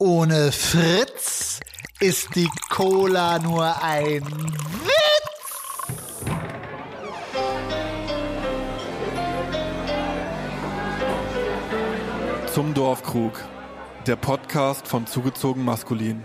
Ohne Fritz ist die Cola nur ein Witz. Zum Dorfkrug, der Podcast von Zugezogen Maskulin.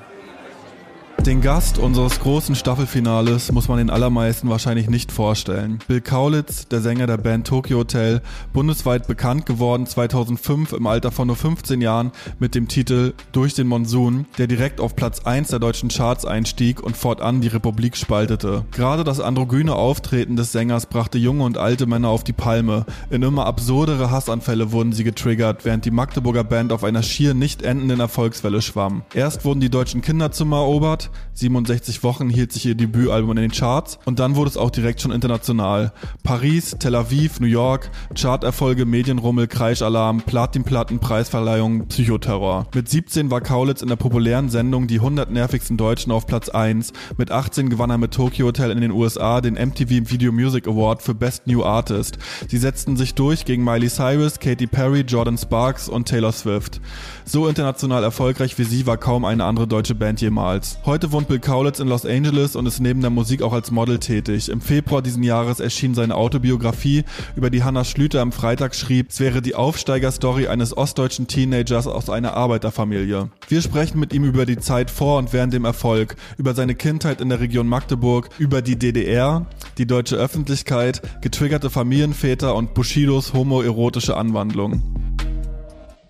Den Gast unseres großen Staffelfinales muss man den allermeisten wahrscheinlich nicht vorstellen. Bill Kaulitz, der Sänger der Band Tokyo Hotel, bundesweit bekannt geworden 2005 im Alter von nur 15 Jahren mit dem Titel Durch den Monsun, der direkt auf Platz 1 der deutschen Charts einstieg und fortan die Republik spaltete. Gerade das androgyne Auftreten des Sängers brachte junge und alte Männer auf die Palme. In immer absurdere Hassanfälle wurden sie getriggert, während die Magdeburger Band auf einer schier nicht endenden Erfolgswelle schwamm. Erst wurden die deutschen Kinderzimmer erobert, 67 Wochen hielt sich ihr Debütalbum in den Charts und dann wurde es auch direkt schon international. Paris, Tel Aviv, New York, Charterfolge, Medienrummel, Kreischalarm, Platinplatten, Preisverleihung, Psychoterror. Mit 17 war Kaulitz in der populären Sendung Die 100 nervigsten Deutschen auf Platz 1. Mit 18 gewann er mit Tokyo Hotel in den USA den MTV Video Music Award für Best New Artist. Sie setzten sich durch gegen Miley Cyrus, Katy Perry, Jordan Sparks und Taylor Swift. So international erfolgreich wie sie war kaum eine andere deutsche Band jemals. Heute wohnt Bill Kaulitz in Los Angeles und ist neben der Musik auch als Model tätig. Im Februar diesen Jahres erschien seine Autobiografie, über die Hannah Schlüter am Freitag schrieb, es wäre die Aufsteigerstory eines ostdeutschen Teenagers aus einer Arbeiterfamilie. Wir sprechen mit ihm über die Zeit vor und während dem Erfolg, über seine Kindheit in der Region Magdeburg, über die DDR, die deutsche Öffentlichkeit, getriggerte Familienväter und Bushidos homoerotische Anwandlung.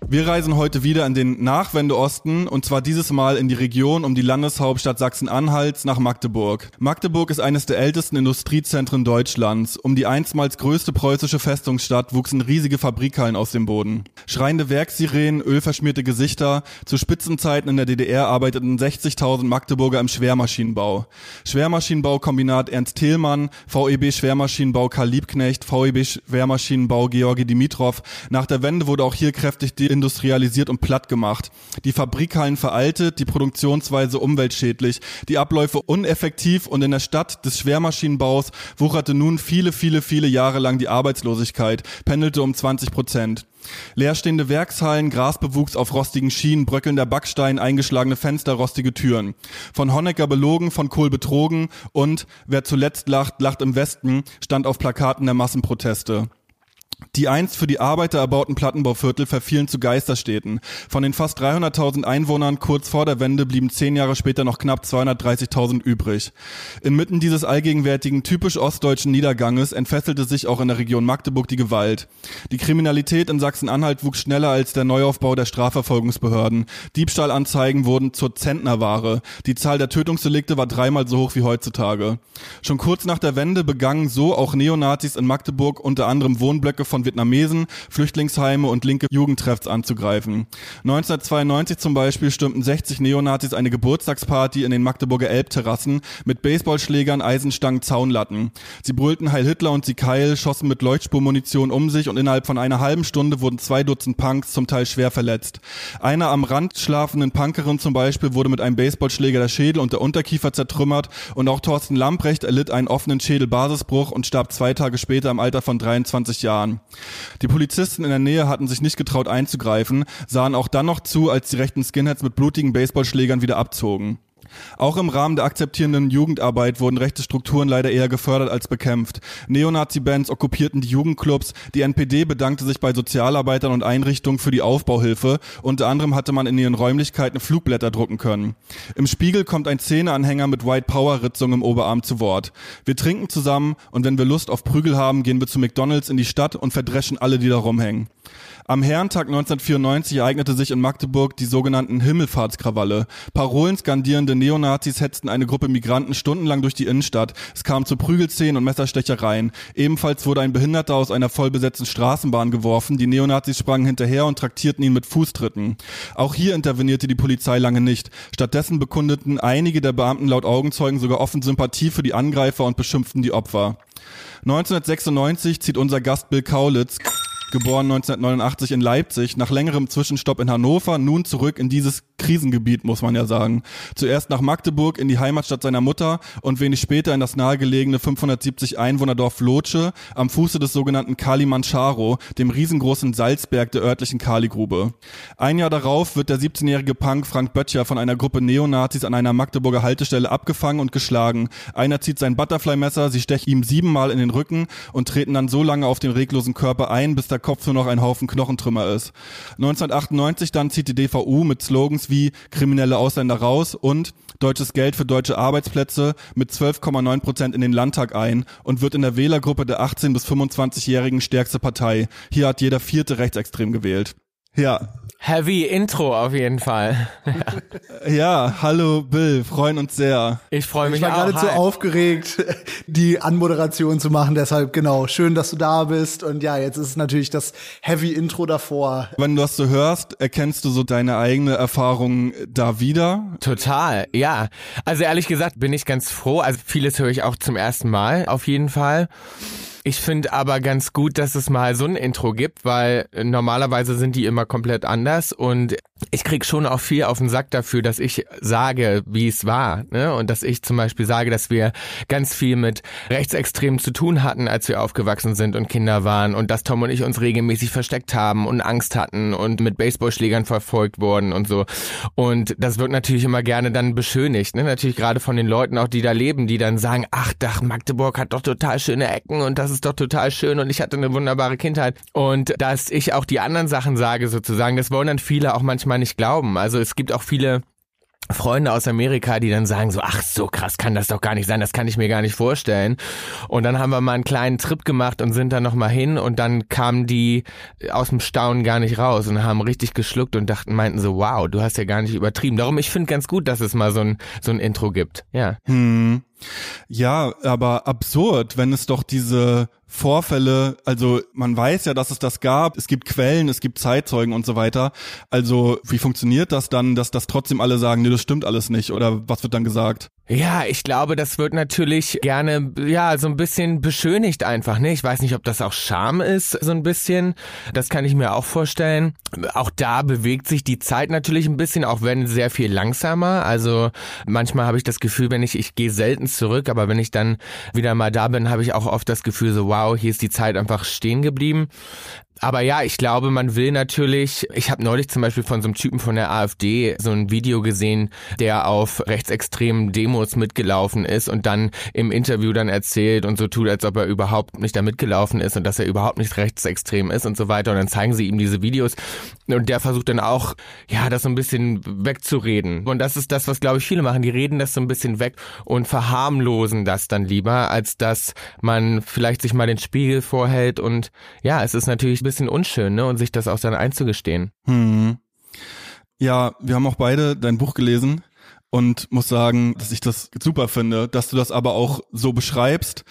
Wir reisen heute wieder in den Nachwendeosten und zwar dieses Mal in die Region um die Landeshauptstadt Sachsen-Anhalts nach Magdeburg. Magdeburg ist eines der ältesten Industriezentren Deutschlands. Um die einstmals größte preußische Festungsstadt wuchsen riesige Fabrikhallen aus dem Boden. Schreiende Werksirenen, ölverschmierte Gesichter. Zu Spitzenzeiten in der DDR arbeiteten 60.000 Magdeburger im Schwermaschinenbau. Schwermaschinenbaukombinat Ernst Thielmann, VEB Schwermaschinenbau Karl Liebknecht, VEB Schwermaschinenbau Georgi Dimitrov. Nach der Wende wurde auch hier kräftig die industrialisiert und platt gemacht. Die Fabrikhallen veraltet, die Produktionsweise umweltschädlich, die Abläufe uneffektiv und in der Stadt des Schwermaschinenbaus wucherte nun viele, viele, viele Jahre lang die Arbeitslosigkeit, pendelte um 20 Prozent. Leerstehende Werkshallen, Grasbewuchs auf rostigen Schienen, bröckelnder Backstein, eingeschlagene Fenster, rostige Türen. Von Honecker belogen, von Kohl betrogen und wer zuletzt lacht, lacht im Westen, stand auf Plakaten der Massenproteste. Die einst für die Arbeiter erbauten Plattenbauviertel verfielen zu Geisterstädten. Von den fast 300.000 Einwohnern kurz vor der Wende blieben zehn Jahre später noch knapp 230.000 übrig. Inmitten dieses allgegenwärtigen, typisch ostdeutschen Niederganges entfesselte sich auch in der Region Magdeburg die Gewalt. Die Kriminalität in Sachsen-Anhalt wuchs schneller als der Neuaufbau der Strafverfolgungsbehörden. Diebstahlanzeigen wurden zur Zentnerware. Die Zahl der Tötungsdelikte war dreimal so hoch wie heutzutage. Schon kurz nach der Wende begangen so auch Neonazis in Magdeburg unter anderem Wohnblöcke von Vietnamesen, Flüchtlingsheime und linke Jugendtreffs anzugreifen. 1992 zum Beispiel stürmten 60 Neonazis eine Geburtstagsparty in den Magdeburger Elbterrassen mit Baseballschlägern, Eisenstangen, Zaunlatten. Sie brüllten Heil Hitler und sie Keil, schossen mit Leuchtspurmunition um sich und innerhalb von einer halben Stunde wurden zwei Dutzend Punks zum Teil schwer verletzt. Einer am Rand schlafenden Punkerin zum Beispiel wurde mit einem Baseballschläger der Schädel und der Unterkiefer zertrümmert und auch Thorsten Lamprecht erlitt einen offenen Schädelbasisbruch und starb zwei Tage später im Alter von 23 Jahren. Die Polizisten in der Nähe hatten sich nicht getraut einzugreifen, sahen auch dann noch zu, als die rechten Skinheads mit blutigen Baseballschlägern wieder abzogen. Auch im Rahmen der akzeptierenden Jugendarbeit wurden rechte Strukturen leider eher gefördert als bekämpft. Neonazi-Bands okkupierten die Jugendclubs, die NPD bedankte sich bei Sozialarbeitern und Einrichtungen für die Aufbauhilfe, unter anderem hatte man in ihren Räumlichkeiten Flugblätter drucken können. Im Spiegel kommt ein Szeneanhänger mit White Power Ritzung im Oberarm zu Wort. Wir trinken zusammen und wenn wir Lust auf Prügel haben, gehen wir zu McDonalds in die Stadt und verdreschen alle, die da rumhängen. Am Herrentag 1994 ereignete sich in Magdeburg die sogenannten Himmelfahrtskrawalle. Parolen skandierende Neonazis hetzten eine Gruppe Migranten stundenlang durch die Innenstadt. Es kam zu Prügelszenen und Messerstechereien. Ebenfalls wurde ein Behinderter aus einer vollbesetzten Straßenbahn geworfen. Die Neonazis sprangen hinterher und traktierten ihn mit Fußtritten. Auch hier intervenierte die Polizei lange nicht. Stattdessen bekundeten einige der Beamten laut Augenzeugen sogar offen Sympathie für die Angreifer und beschimpften die Opfer. 1996 zieht unser Gast Bill Kaulitz geboren 1989 in Leipzig, nach längerem Zwischenstopp in Hannover, nun zurück in dieses Krisengebiet, muss man ja sagen. Zuerst nach Magdeburg in die Heimatstadt seiner Mutter und wenig später in das nahegelegene 570 Einwohnerdorf Lotsche am Fuße des sogenannten Kalimanjaro, dem riesengroßen Salzberg der örtlichen Kaligrube. Ein Jahr darauf wird der 17-jährige Punk Frank Böttcher von einer Gruppe Neonazis an einer Magdeburger Haltestelle abgefangen und geschlagen. Einer zieht sein Butterfly-Messer, sie stechen ihm siebenmal in den Rücken und treten dann so lange auf den reglosen Körper ein, bis der Kopf nur noch ein Haufen Knochentrümmer ist. 1998 dann zieht die DVU mit Slogans wie kriminelle Ausländer raus und deutsches Geld für deutsche Arbeitsplätze mit 12,9 Prozent in den Landtag ein und wird in der Wählergruppe der 18 bis 25-Jährigen stärkste Partei. Hier hat jeder vierte rechtsextrem gewählt. Ja. Heavy Intro auf jeden Fall. ja. ja, hallo Bill, freuen uns sehr. Ich freue mich auch. Ich war geradezu aufgeregt, die Anmoderation zu machen, deshalb genau, schön, dass du da bist und ja, jetzt ist natürlich das Heavy Intro davor. Wenn du das so hörst, erkennst du so deine eigene Erfahrung da wieder? Total, ja. Also ehrlich gesagt bin ich ganz froh, also vieles höre ich auch zum ersten Mal auf jeden Fall. Ich finde aber ganz gut, dass es mal so ein Intro gibt, weil normalerweise sind die immer komplett anders und ich krieg schon auch viel auf den Sack dafür, dass ich sage, wie es war. Ne? Und dass ich zum Beispiel sage, dass wir ganz viel mit Rechtsextremen zu tun hatten, als wir aufgewachsen sind und Kinder waren und dass Tom und ich uns regelmäßig versteckt haben und Angst hatten und mit Baseballschlägern verfolgt wurden und so. Und das wird natürlich immer gerne dann beschönigt. Ne? Natürlich gerade von den Leuten auch, die da leben, die dann sagen, ach, Dach, Magdeburg hat doch total schöne Ecken und das ist doch total schön und ich hatte eine wunderbare Kindheit. Und dass ich auch die anderen Sachen sage sozusagen, das wollen dann viele auch manchmal nicht glauben. Also es gibt auch viele Freunde aus Amerika, die dann sagen so, ach so krass kann das doch gar nicht sein, das kann ich mir gar nicht vorstellen. Und dann haben wir mal einen kleinen Trip gemacht und sind dann nochmal hin und dann kamen die aus dem Staunen gar nicht raus und haben richtig geschluckt und dachten, meinten so, wow, du hast ja gar nicht übertrieben. Darum, ich finde ganz gut, dass es mal so ein, so ein Intro gibt. Ja. Hm. Ja, aber absurd, wenn es doch diese Vorfälle, also man weiß ja, dass es das gab, es gibt Quellen, es gibt Zeitzeugen und so weiter. Also wie funktioniert das dann, dass das trotzdem alle sagen, nee, das stimmt alles nicht oder was wird dann gesagt? Ja, ich glaube, das wird natürlich gerne, ja, so ein bisschen beschönigt einfach, ne? Ich weiß nicht, ob das auch Scham ist, so ein bisschen. Das kann ich mir auch vorstellen. Auch da bewegt sich die Zeit natürlich ein bisschen, auch wenn sehr viel langsamer. Also manchmal habe ich das Gefühl, wenn ich, ich gehe selten zurück, aber wenn ich dann wieder mal da bin, habe ich auch oft das Gefühl so, wow, hier ist die Zeit einfach stehen geblieben. Aber ja, ich glaube, man will natürlich, ich habe neulich zum Beispiel von so einem Typen von der AfD so ein Video gesehen, der auf rechtsextremen Demos mitgelaufen ist und dann im Interview dann erzählt und so tut, als ob er überhaupt nicht da mitgelaufen ist und dass er überhaupt nicht rechtsextrem ist und so weiter. Und dann zeigen sie ihm diese Videos und der versucht dann auch, ja, das so ein bisschen wegzureden. Und das ist das, was glaube ich viele machen. Die reden das so ein bisschen weg und verharmlosen das dann lieber, als dass man vielleicht sich mal den Spiegel vorhält und ja, es ist natürlich bisschen unschön, ne? Und sich das auch dann einzugestehen. Hm. Ja, wir haben auch beide dein Buch gelesen und muss sagen, dass ich das super finde, dass du das aber auch so beschreibst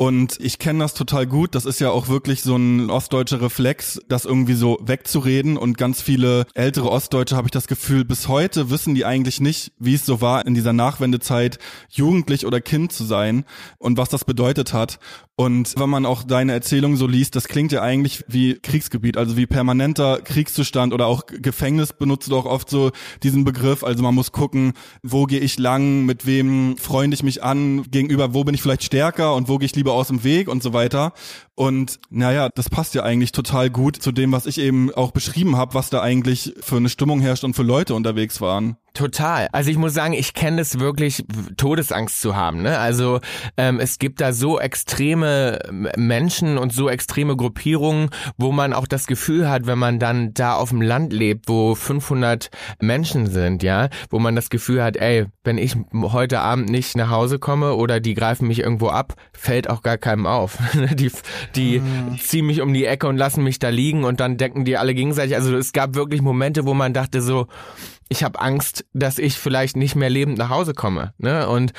und ich kenne das total gut. Das ist ja auch wirklich so ein ostdeutscher Reflex, das irgendwie so wegzureden. Und ganz viele ältere Ostdeutsche, habe ich das Gefühl, bis heute wissen die eigentlich nicht, wie es so war, in dieser Nachwendezeit jugendlich oder Kind zu sein und was das bedeutet hat. Und wenn man auch deine Erzählung so liest, das klingt ja eigentlich wie Kriegsgebiet, also wie permanenter Kriegszustand oder auch Gefängnis benutzt du auch oft so diesen Begriff. Also man muss gucken, wo gehe ich lang, mit wem freunde ich mich an, gegenüber, wo bin ich vielleicht stärker und wo gehe ich lieber aus dem Weg und so weiter. Und naja, das passt ja eigentlich total gut zu dem, was ich eben auch beschrieben habe, was da eigentlich für eine Stimmung herrscht und für Leute unterwegs waren. Total. Also ich muss sagen, ich kenne es wirklich, Todesangst zu haben. Ne? Also ähm, es gibt da so extreme Menschen und so extreme Gruppierungen, wo man auch das Gefühl hat, wenn man dann da auf dem Land lebt, wo 500 Menschen sind, ja, wo man das Gefühl hat, ey, wenn ich heute Abend nicht nach Hause komme oder die greifen mich irgendwo ab, fällt auch gar keinem auf. die die mhm. ziehen mich um die Ecke und lassen mich da liegen und dann decken die alle gegenseitig. Also es gab wirklich Momente, wo man dachte so, ich habe Angst, dass ich vielleicht nicht mehr lebend nach Hause komme. Ne? Und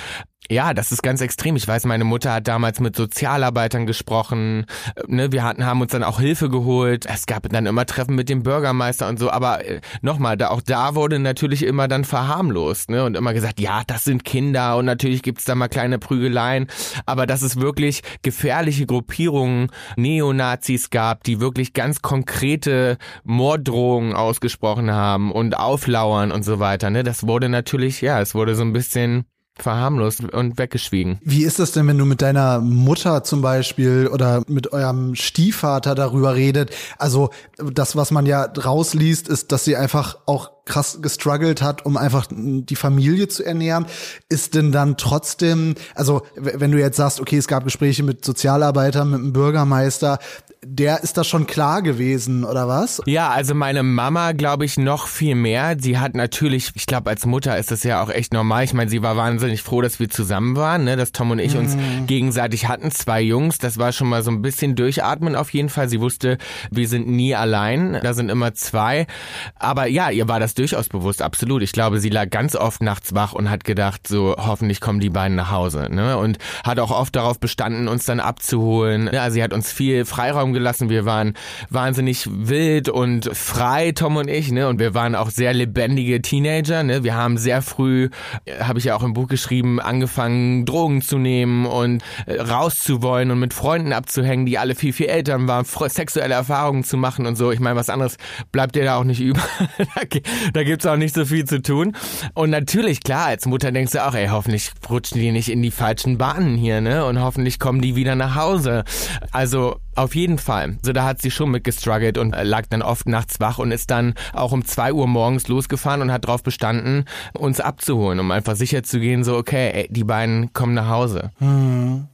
Ja, das ist ganz extrem. Ich weiß, meine Mutter hat damals mit Sozialarbeitern gesprochen. Äh, ne, wir hatten, haben uns dann auch Hilfe geholt. Es gab dann immer Treffen mit dem Bürgermeister und so. Aber äh, nochmal, da, auch da wurde natürlich immer dann verharmlost ne, und immer gesagt, ja, das sind Kinder und natürlich gibt's da mal kleine Prügeleien. Aber dass es wirklich gefährliche Gruppierungen, Neonazis gab, die wirklich ganz konkrete Morddrohungen ausgesprochen haben und auflauern und so weiter. Ne, das wurde natürlich, ja, es wurde so ein bisschen verharmlost und weggeschwiegen. Wie ist das denn, wenn du mit deiner Mutter zum Beispiel oder mit eurem Stiefvater darüber redet? Also das, was man ja rausliest, ist, dass sie einfach auch krass gestruggelt hat, um einfach die Familie zu ernähren, ist denn dann trotzdem, also wenn du jetzt sagst, okay, es gab Gespräche mit Sozialarbeitern, mit dem Bürgermeister, der ist da schon klar gewesen, oder was? Ja, also meine Mama, glaube ich, noch viel mehr. Sie hat natürlich, ich glaube, als Mutter ist das ja auch echt normal. Ich meine, sie war wahnsinnig froh, dass wir zusammen waren, ne? dass Tom und ich uns mhm. gegenseitig hatten, zwei Jungs. Das war schon mal so ein bisschen durchatmen auf jeden Fall. Sie wusste, wir sind nie allein, da sind immer zwei. Aber ja, ihr war das durchaus bewusst, absolut. Ich glaube, sie lag ganz oft nachts wach und hat gedacht, so hoffentlich kommen die beiden nach Hause. Ne? Und hat auch oft darauf bestanden, uns dann abzuholen. Ja, sie hat uns viel Freiraum gelassen. Wir waren wahnsinnig wild und frei, Tom und ich. Ne? Und wir waren auch sehr lebendige Teenager. Ne? Wir haben sehr früh, äh, habe ich ja auch im Buch geschrieben, angefangen, Drogen zu nehmen und äh, rauszuwollen und mit Freunden abzuhängen, die alle viel, viel älter waren, sexuelle Erfahrungen zu machen und so. Ich meine, was anderes bleibt dir da auch nicht über. da gibt's auch nicht so viel zu tun. Und natürlich, klar, als Mutter denkst du auch, ey, hoffentlich rutschen die nicht in die falschen Bahnen hier, ne? Und hoffentlich kommen die wieder nach Hause. Also auf jeden Fall. So, da hat sie schon mit gestruggelt und äh, lag dann oft nachts wach und ist dann auch um zwei Uhr morgens losgefahren und hat darauf bestanden, uns abzuholen, um einfach sicher zu gehen, so, okay, ey, die beiden kommen nach Hause. Hm.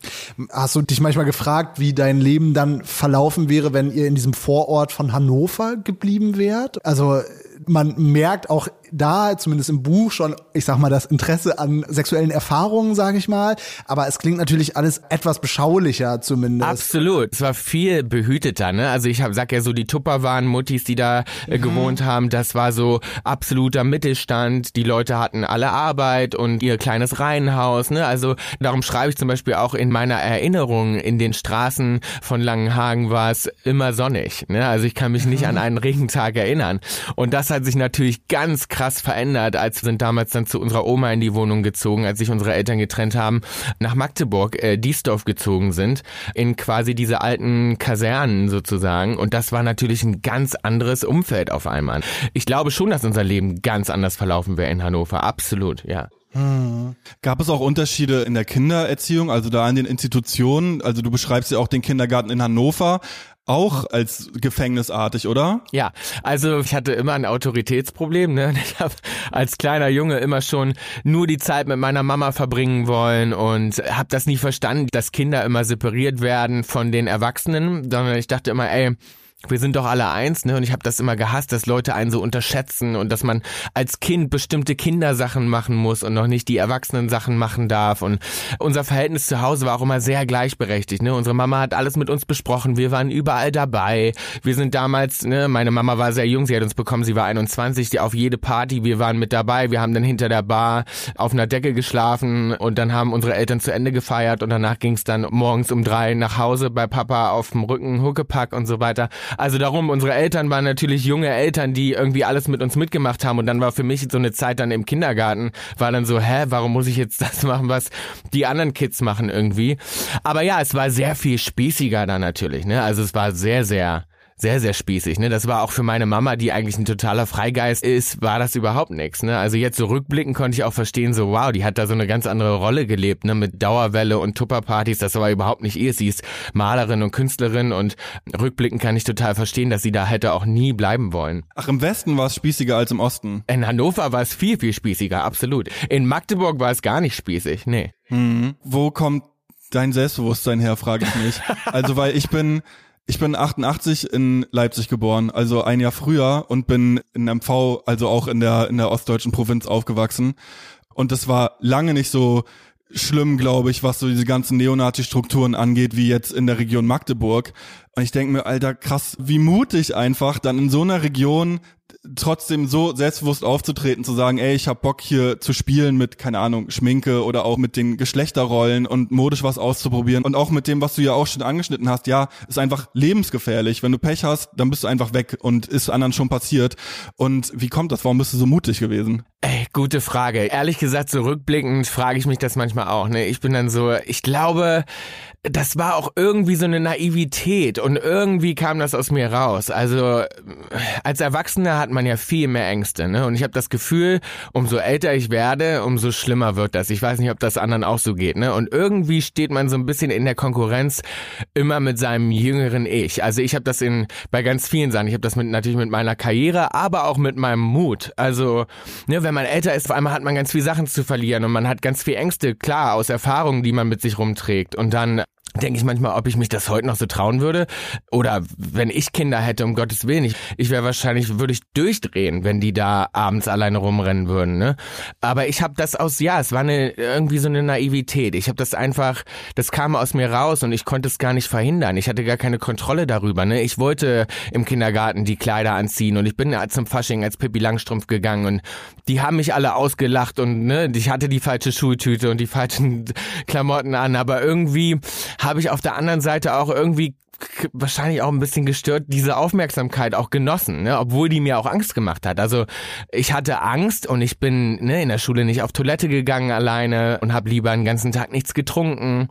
Hast du dich manchmal gefragt, wie dein Leben dann verlaufen wäre, wenn ihr in diesem Vorort von Hannover geblieben wärt? Also man merkt auch da, zumindest im Buch, schon, ich sag mal, das Interesse an sexuellen Erfahrungen, sage ich mal. Aber es klingt natürlich alles etwas beschaulicher zumindest. Absolut. Es war viel behüteter, ne? Also ich hab, sag ja so, die Tupper waren Muttis, die da äh, mhm. gewohnt haben. Das war so absoluter Mittelstand. Die Leute hatten alle Arbeit und ihr kleines Reihenhaus, ne? Also darum schreibe ich zum Beispiel auch in meiner Erinnerung, in den Straßen von Langenhagen war es immer sonnig, ne? Also ich kann mich nicht mhm. an einen Regentag erinnern. Und das hat sich natürlich ganz krass verändert, als wir sind damals dann zu unserer Oma in die Wohnung gezogen, als sich unsere Eltern getrennt haben, nach Magdeburg, äh, Diesdorf gezogen sind, in quasi diese alten Kasernen sozusagen. Und das war natürlich ein ganz anderes Umfeld auf einmal. Ich glaube schon, dass unser Leben ganz anders verlaufen wäre in Hannover. Absolut, ja. Hm. Gab es auch Unterschiede in der Kindererziehung, also da in den Institutionen? Also du beschreibst ja auch den Kindergarten in Hannover auch als gefängnisartig, oder? Ja, also ich hatte immer ein Autoritätsproblem. Ne? Ich habe als kleiner Junge immer schon nur die Zeit mit meiner Mama verbringen wollen und habe das nie verstanden, dass Kinder immer separiert werden von den Erwachsenen, sondern ich dachte immer, ey, wir sind doch alle eins, ne? Und ich habe das immer gehasst, dass Leute einen so unterschätzen und dass man als Kind bestimmte Kindersachen machen muss und noch nicht die Erwachsenen Sachen machen darf. Und unser Verhältnis zu Hause war auch immer sehr gleichberechtigt. Ne? Unsere Mama hat alles mit uns besprochen. Wir waren überall dabei. Wir sind damals, ne, meine Mama war sehr jung, sie hat uns bekommen, sie war 21, die auf jede Party, wir waren mit dabei. Wir haben dann hinter der Bar auf einer Decke geschlafen und dann haben unsere Eltern zu Ende gefeiert und danach ging es dann morgens um drei nach Hause bei Papa auf dem Rücken, Huckepack und so weiter. Also darum, unsere Eltern waren natürlich junge Eltern, die irgendwie alles mit uns mitgemacht haben und dann war für mich so eine Zeit dann im Kindergarten, war dann so, hä, warum muss ich jetzt das machen, was die anderen Kids machen irgendwie? Aber ja, es war sehr viel spießiger da natürlich, ne? Also es war sehr, sehr sehr, sehr spießig. Ne? Das war auch für meine Mama, die eigentlich ein totaler Freigeist ist, war das überhaupt nichts. Ne? Also jetzt so rückblicken konnte ich auch verstehen, so wow, die hat da so eine ganz andere Rolle gelebt, ne? mit Dauerwelle und Tupperpartys. Das war überhaupt nicht ihr. Sie ist Malerin und Künstlerin und rückblicken kann ich total verstehen, dass sie da hätte auch nie bleiben wollen. Ach, im Westen war es spießiger als im Osten? In Hannover war es viel, viel spießiger, absolut. In Magdeburg war es gar nicht spießig, nee. Hm. Wo kommt dein Selbstbewusstsein her, frage ich mich. Also, weil ich bin ich bin 88 in Leipzig geboren, also ein Jahr früher und bin in MV, also auch in der in der ostdeutschen Provinz aufgewachsen und das war lange nicht so schlimm, glaube ich, was so diese ganzen Neonazi-Strukturen angeht, wie jetzt in der Region Magdeburg. Und ich denke mir, Alter, krass, wie mutig einfach dann in so einer Region trotzdem so selbstbewusst aufzutreten, zu sagen, ey, ich hab Bock hier zu spielen mit, keine Ahnung, Schminke oder auch mit den Geschlechterrollen und modisch was auszuprobieren und auch mit dem, was du ja auch schon angeschnitten hast, ja, ist einfach lebensgefährlich. Wenn du Pech hast, dann bist du einfach weg und ist anderen schon passiert. Und wie kommt das? Warum bist du so mutig gewesen? Ey, gute Frage. Ehrlich gesagt, so rückblickend frage ich mich das manchmal auch. Ne? Ich bin dann so, ich glaube, das war auch irgendwie so eine Naivität und irgendwie kam das aus mir raus. Also als Erwachsener hat man ja viel mehr Ängste, ne? Und ich habe das Gefühl, umso älter ich werde, umso schlimmer wird das. Ich weiß nicht, ob das anderen auch so geht, ne? Und irgendwie steht man so ein bisschen in der Konkurrenz immer mit seinem jüngeren Ich. Also ich habe das in bei ganz vielen Sachen. Ich habe das mit natürlich mit meiner Karriere, aber auch mit meinem Mut. Also ne, wenn man älter ist, vor allem hat man ganz viele Sachen zu verlieren und man hat ganz viel Ängste, klar, aus Erfahrungen, die man mit sich rumträgt. Und dann denke ich manchmal, ob ich mich das heute noch so trauen würde. Oder wenn ich Kinder hätte, um Gottes Willen, ich, ich wäre wahrscheinlich, würde ich durchdrehen, wenn die da abends alleine rumrennen würden. Ne? Aber ich habe das aus, ja, es war eine irgendwie so eine Naivität. Ich habe das einfach, das kam aus mir raus und ich konnte es gar nicht verhindern. Ich hatte gar keine Kontrolle darüber. Ne? Ich wollte im Kindergarten die Kleider anziehen und ich bin zum Fasching als Pippi Langstrumpf gegangen und die haben mich alle ausgelacht und ne, ich hatte die falsche Schultüte und die falschen Klamotten an, aber irgendwie habe ich auf der anderen Seite auch irgendwie wahrscheinlich auch ein bisschen gestört, diese Aufmerksamkeit auch genossen, ne? obwohl die mir auch Angst gemacht hat. Also ich hatte Angst und ich bin ne, in der Schule nicht auf Toilette gegangen alleine und habe lieber einen ganzen Tag nichts getrunken.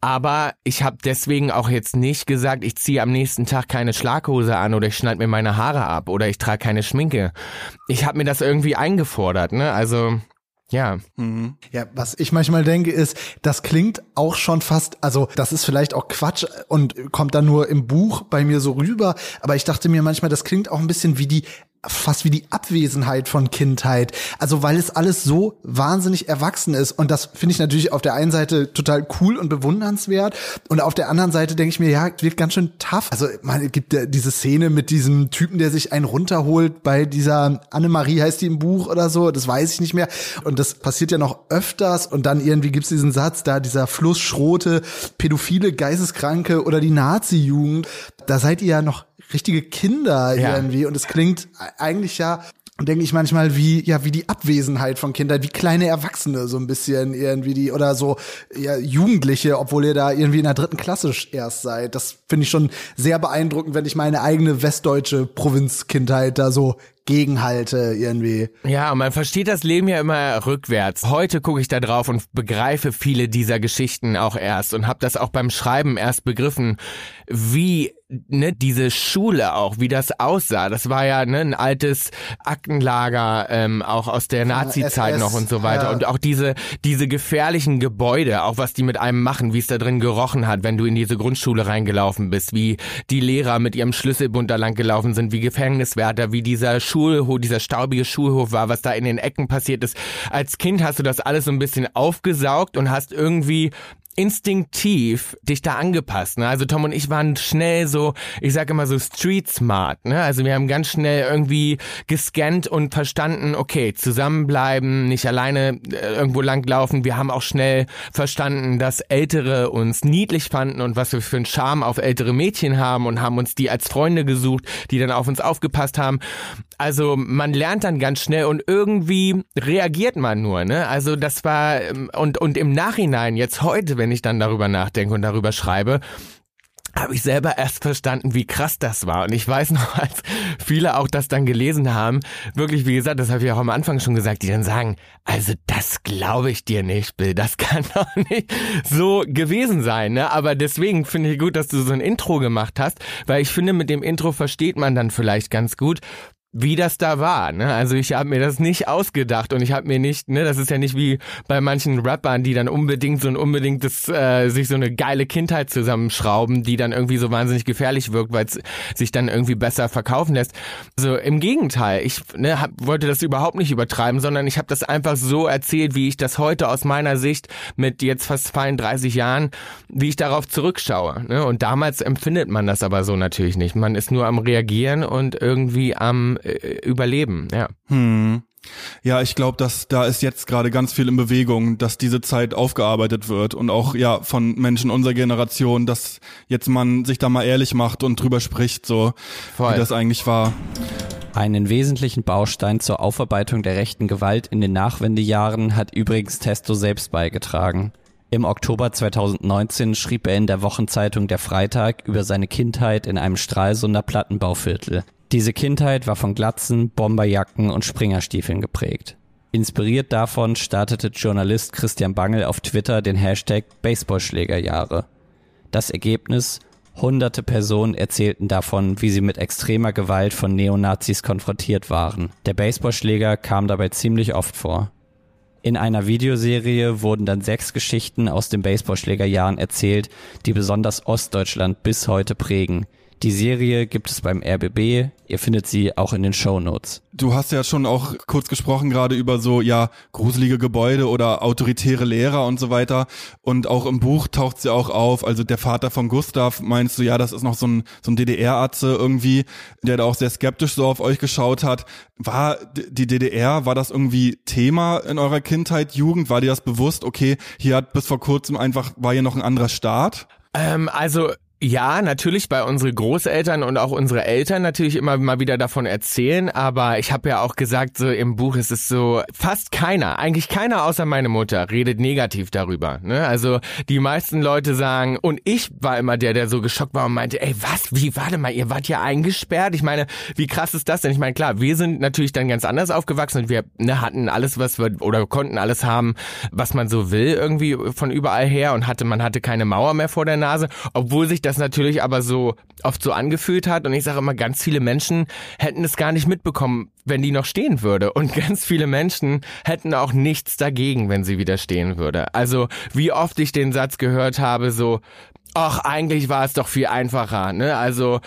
Aber ich habe deswegen auch jetzt nicht gesagt, ich ziehe am nächsten Tag keine Schlaghose an oder ich schneide mir meine Haare ab oder ich trage keine Schminke. Ich habe mir das irgendwie eingefordert. Ne? Also ja. Mhm. Ja, was ich manchmal denke ist, das klingt auch schon fast, also das ist vielleicht auch Quatsch und kommt dann nur im Buch bei mir so rüber, aber ich dachte mir manchmal, das klingt auch ein bisschen wie die fast wie die Abwesenheit von Kindheit. Also weil es alles so wahnsinnig erwachsen ist. Und das finde ich natürlich auf der einen Seite total cool und bewundernswert. Und auf der anderen Seite denke ich mir, ja, wird ganz schön tough. Also man es gibt ja diese Szene mit diesem Typen, der sich einen runterholt bei dieser Annemarie heißt die im Buch oder so. Das weiß ich nicht mehr. Und das passiert ja noch öfters. Und dann irgendwie gibt's diesen Satz da, dieser Fluss Schrote, pädophile, Geisteskranke oder die Nazi-Jugend. Da seid ihr ja noch richtige Kinder ja. irgendwie und es klingt eigentlich ja denke ich manchmal wie ja wie die Abwesenheit von Kindern wie kleine Erwachsene so ein bisschen irgendwie die oder so ja, Jugendliche obwohl ihr da irgendwie in der dritten Klasse erst seid das finde ich schon sehr beeindruckend wenn ich meine eigene westdeutsche Provinzkindheit da so gegenhalte irgendwie. Ja, und man versteht das Leben ja immer rückwärts. Heute gucke ich da drauf und begreife viele dieser Geschichten auch erst und habe das auch beim Schreiben erst begriffen, wie ne, diese Schule auch, wie das aussah. Das war ja ne, ein altes Aktenlager, ähm, auch aus der Nazi-Zeit noch und so weiter. Ja. Und auch diese, diese gefährlichen Gebäude, auch was die mit einem machen, wie es da drin gerochen hat, wenn du in diese Grundschule reingelaufen bist, wie die Lehrer mit ihrem Schlüsselbund da lang gelaufen sind, wie Gefängniswärter, wie dieser Schulhof, dieser staubige Schulhof war, was da in den Ecken passiert ist. Als Kind hast du das alles so ein bisschen aufgesaugt und hast irgendwie instinktiv dich da angepasst. Ne? Also Tom und ich waren schnell so, ich sage immer so street smart. Ne? Also wir haben ganz schnell irgendwie gescannt und verstanden, okay, zusammenbleiben, nicht alleine äh, irgendwo langlaufen. Wir haben auch schnell verstanden, dass Ältere uns niedlich fanden und was wir für einen Charme auf ältere Mädchen haben und haben uns die als Freunde gesucht, die dann auf uns aufgepasst haben. Also man lernt dann ganz schnell und irgendwie reagiert man nur. Ne? Also das war ähm, und und im Nachhinein jetzt heute, wenn ich dann darüber nachdenke und darüber schreibe, habe ich selber erst verstanden, wie krass das war. Und ich weiß noch, als viele auch das dann gelesen haben, wirklich, wie gesagt, das habe ich auch am Anfang schon gesagt, die dann sagen, also das glaube ich dir nicht, Bill, das kann doch nicht so gewesen sein. Ne? Aber deswegen finde ich gut, dass du so ein Intro gemacht hast, weil ich finde, mit dem Intro versteht man dann vielleicht ganz gut, wie das da war. Ne? Also ich habe mir das nicht ausgedacht und ich habe mir nicht, ne, das ist ja nicht wie bei manchen Rappern, die dann unbedingt so ein unbedingtes, äh, sich so eine geile Kindheit zusammenschrauben, die dann irgendwie so wahnsinnig gefährlich wirkt, weil es sich dann irgendwie besser verkaufen lässt. Also im Gegenteil, ich ne, hab, wollte das überhaupt nicht übertreiben, sondern ich habe das einfach so erzählt, wie ich das heute aus meiner Sicht mit jetzt fast 32 Jahren, wie ich darauf zurückschaue. Ne? Und damals empfindet man das aber so natürlich nicht. Man ist nur am Reagieren und irgendwie am äh, überleben, ja. Hm. Ja, ich glaube, dass da ist jetzt gerade ganz viel in Bewegung, dass diese Zeit aufgearbeitet wird und auch ja von Menschen unserer Generation, dass jetzt man sich da mal ehrlich macht und drüber spricht, so Voll. wie das eigentlich war. Einen wesentlichen Baustein zur Aufarbeitung der rechten Gewalt in den Nachwendejahren hat übrigens Testo selbst beigetragen. Im Oktober 2019 schrieb er in der Wochenzeitung Der Freitag über seine Kindheit in einem Stralsunder Plattenbauviertel. Diese Kindheit war von Glatzen, Bomberjacken und Springerstiefeln geprägt. Inspiriert davon startete Journalist Christian Bangel auf Twitter den Hashtag Baseballschlägerjahre. Das Ergebnis? Hunderte Personen erzählten davon, wie sie mit extremer Gewalt von Neonazis konfrontiert waren. Der Baseballschläger kam dabei ziemlich oft vor. In einer Videoserie wurden dann sechs Geschichten aus den Baseballschlägerjahren erzählt, die besonders Ostdeutschland bis heute prägen. Die Serie gibt es beim RBB. Ihr findet sie auch in den Show Notes. Du hast ja schon auch kurz gesprochen gerade über so, ja, gruselige Gebäude oder autoritäre Lehrer und so weiter. Und auch im Buch taucht sie auch auf. Also der Vater von Gustav, meinst du, ja, das ist noch so ein, so ein DDR-Atze irgendwie, der da auch sehr skeptisch so auf euch geschaut hat. War die DDR, war das irgendwie Thema in eurer Kindheit, Jugend? War dir das bewusst? Okay, hier hat bis vor kurzem einfach, war hier noch ein anderer Staat? Ähm, also ja, natürlich bei unseren Großeltern und auch unsere Eltern natürlich immer mal wieder davon erzählen, aber ich habe ja auch gesagt, so im Buch ist es so, fast keiner, eigentlich keiner außer meine Mutter redet negativ darüber. Ne? Also die meisten Leute sagen, und ich war immer der, der so geschockt war und meinte, ey, was, wie, warte mal, ihr wart ja eingesperrt? Ich meine, wie krass ist das denn? Ich meine, klar, wir sind natürlich dann ganz anders aufgewachsen und wir ne, hatten alles, was wir, oder konnten alles haben, was man so will, irgendwie von überall her und hatte, man hatte keine Mauer mehr vor der Nase, obwohl sich das das natürlich aber so oft so angefühlt hat. Und ich sage immer, ganz viele Menschen hätten es gar nicht mitbekommen, wenn die noch stehen würde. Und ganz viele Menschen hätten auch nichts dagegen, wenn sie wieder stehen würde. Also wie oft ich den Satz gehört habe, so, ach, eigentlich war es doch viel einfacher. Ne? Also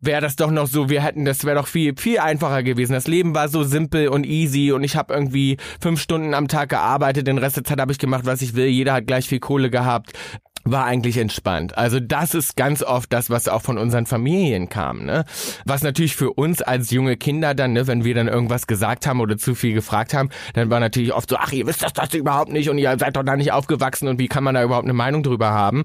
wäre das doch noch so, wir hätten, das wäre doch viel, viel einfacher gewesen. Das Leben war so simpel und easy und ich habe irgendwie fünf Stunden am Tag gearbeitet, den Rest der Zeit habe ich gemacht, was ich will, jeder hat gleich viel Kohle gehabt war eigentlich entspannt. Also das ist ganz oft das, was auch von unseren Familien kam. Ne? Was natürlich für uns als junge Kinder dann, ne, wenn wir dann irgendwas gesagt haben oder zu viel gefragt haben, dann war natürlich oft so, ach, ihr wisst das, das überhaupt nicht und ihr seid doch da nicht aufgewachsen und wie kann man da überhaupt eine Meinung drüber haben?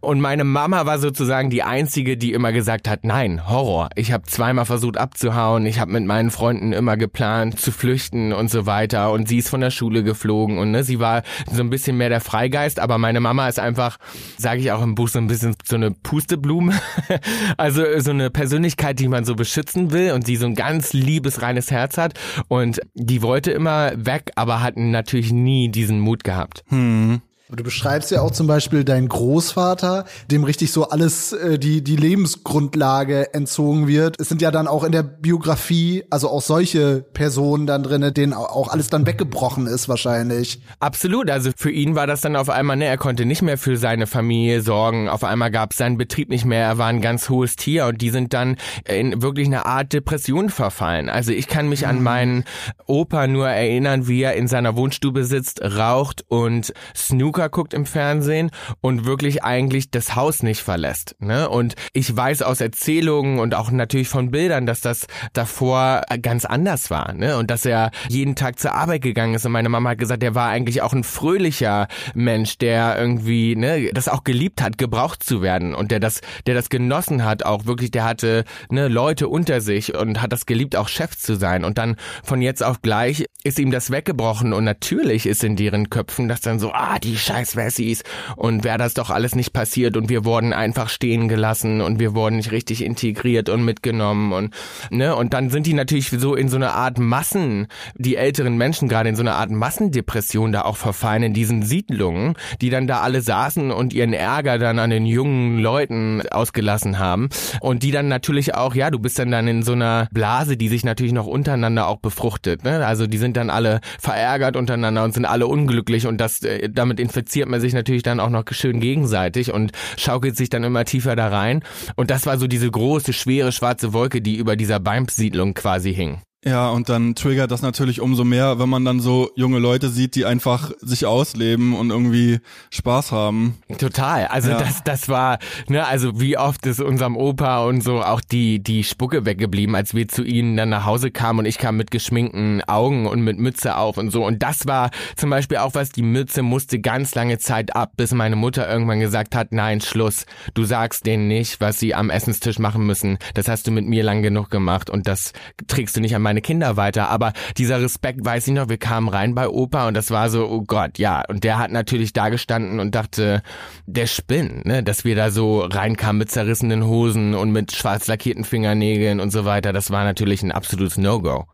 Und meine Mama war sozusagen die Einzige, die immer gesagt hat, nein, Horror. Ich habe zweimal versucht abzuhauen, ich habe mit meinen Freunden immer geplant zu flüchten und so weiter und sie ist von der Schule geflogen und ne, sie war so ein bisschen mehr der Freigeist, aber meine Mama ist einfach sage ich auch im Buch so ein bisschen so eine Pusteblume. also so eine Persönlichkeit, die man so beschützen will und die so ein ganz liebes, reines Herz hat. Und die wollte immer weg, aber hatten natürlich nie diesen Mut gehabt. Hm. Du beschreibst ja auch zum Beispiel deinen Großvater, dem richtig so alles, äh, die, die Lebensgrundlage entzogen wird. Es sind ja dann auch in der Biografie, also auch solche Personen dann drinne, denen auch alles dann weggebrochen ist wahrscheinlich. Absolut, also für ihn war das dann auf einmal, ne, er konnte nicht mehr für seine Familie sorgen. Auf einmal gab es seinen Betrieb nicht mehr, er war ein ganz hohes Tier und die sind dann in wirklich eine Art Depression verfallen. Also ich kann mich mhm. an meinen Opa nur erinnern, wie er in seiner Wohnstube sitzt, raucht und Snooker Snooker guckt im Fernsehen und wirklich eigentlich das Haus nicht verlässt. Ne? Und ich weiß aus Erzählungen und auch natürlich von Bildern, dass das davor ganz anders war. Ne? Und dass er jeden Tag zur Arbeit gegangen ist. Und meine Mama hat gesagt, er war eigentlich auch ein fröhlicher Mensch, der irgendwie ne, das auch geliebt hat, gebraucht zu werden und der das, der das genossen hat, auch wirklich, der hatte ne, Leute unter sich und hat das geliebt, auch Chef zu sein. Und dann von jetzt auf gleich ist ihm das weggebrochen und natürlich ist in deren Köpfen das dann so, ah, die scheiß Wessis und wäre das doch alles nicht passiert und wir wurden einfach stehen gelassen und wir wurden nicht richtig integriert und mitgenommen und ne? Und dann sind die natürlich so in so eine Art Massen, die älteren Menschen gerade in so eine Art Massendepression da auch verfallen in diesen Siedlungen, die dann da alle saßen und ihren Ärger dann an den jungen Leuten ausgelassen haben. Und die dann natürlich auch, ja, du bist dann dann in so einer Blase, die sich natürlich noch untereinander auch befruchtet, ne? Also die sind dann alle verärgert untereinander und sind alle unglücklich und das äh, damit infiziert man sich natürlich dann auch noch schön gegenseitig und schaukelt sich dann immer tiefer da rein. Und das war so diese große, schwere, schwarze Wolke, die über dieser Beimp-Siedlung quasi hing. Ja, und dann triggert das natürlich umso mehr, wenn man dann so junge Leute sieht, die einfach sich ausleben und irgendwie Spaß haben. Total. Also Ja. das, das war, ne, also wie oft ist unserem Opa und so auch die, die Spucke weggeblieben, als wir zu ihnen dann nach Hause kamen und ich kam mit geschminkten Augen und mit Mütze auf und so. Und das war zum Beispiel auch was, die Mütze musste ganz lange Zeit ab, bis meine Mutter irgendwann gesagt hat, nein, Schluss. Du sagst denen nicht, was sie am Essenstisch machen müssen. Das hast du mit mir lang genug gemacht und das trägst du nicht an meine Kinder weiter. Aber dieser Respekt, weiß ich noch, wir kamen rein bei Opa und das war so, oh Gott, ja. Und der hat natürlich da gestanden und dachte, der spinnt, ne? Dass wir da so reinkamen mit zerrissenen Hosen und mit schwarz lackierten Fingernägeln und so weiter. Das war natürlich ein absolutes No-Go.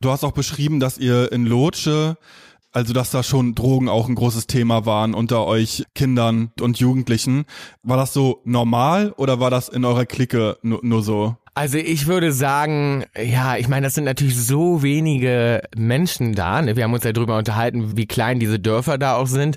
Du hast auch beschrieben, dass ihr in Lotsche, also dass da schon Drogen auch ein großes Thema waren unter euch Kindern und Jugendlichen. War das so normal oder war das in eurer Clique nur, nur so? Also ich würde sagen, ja, ich meine, das sind natürlich so wenige Menschen da. Ne? Wir haben uns ja drüber unterhalten, wie klein diese Dörfer da auch sind.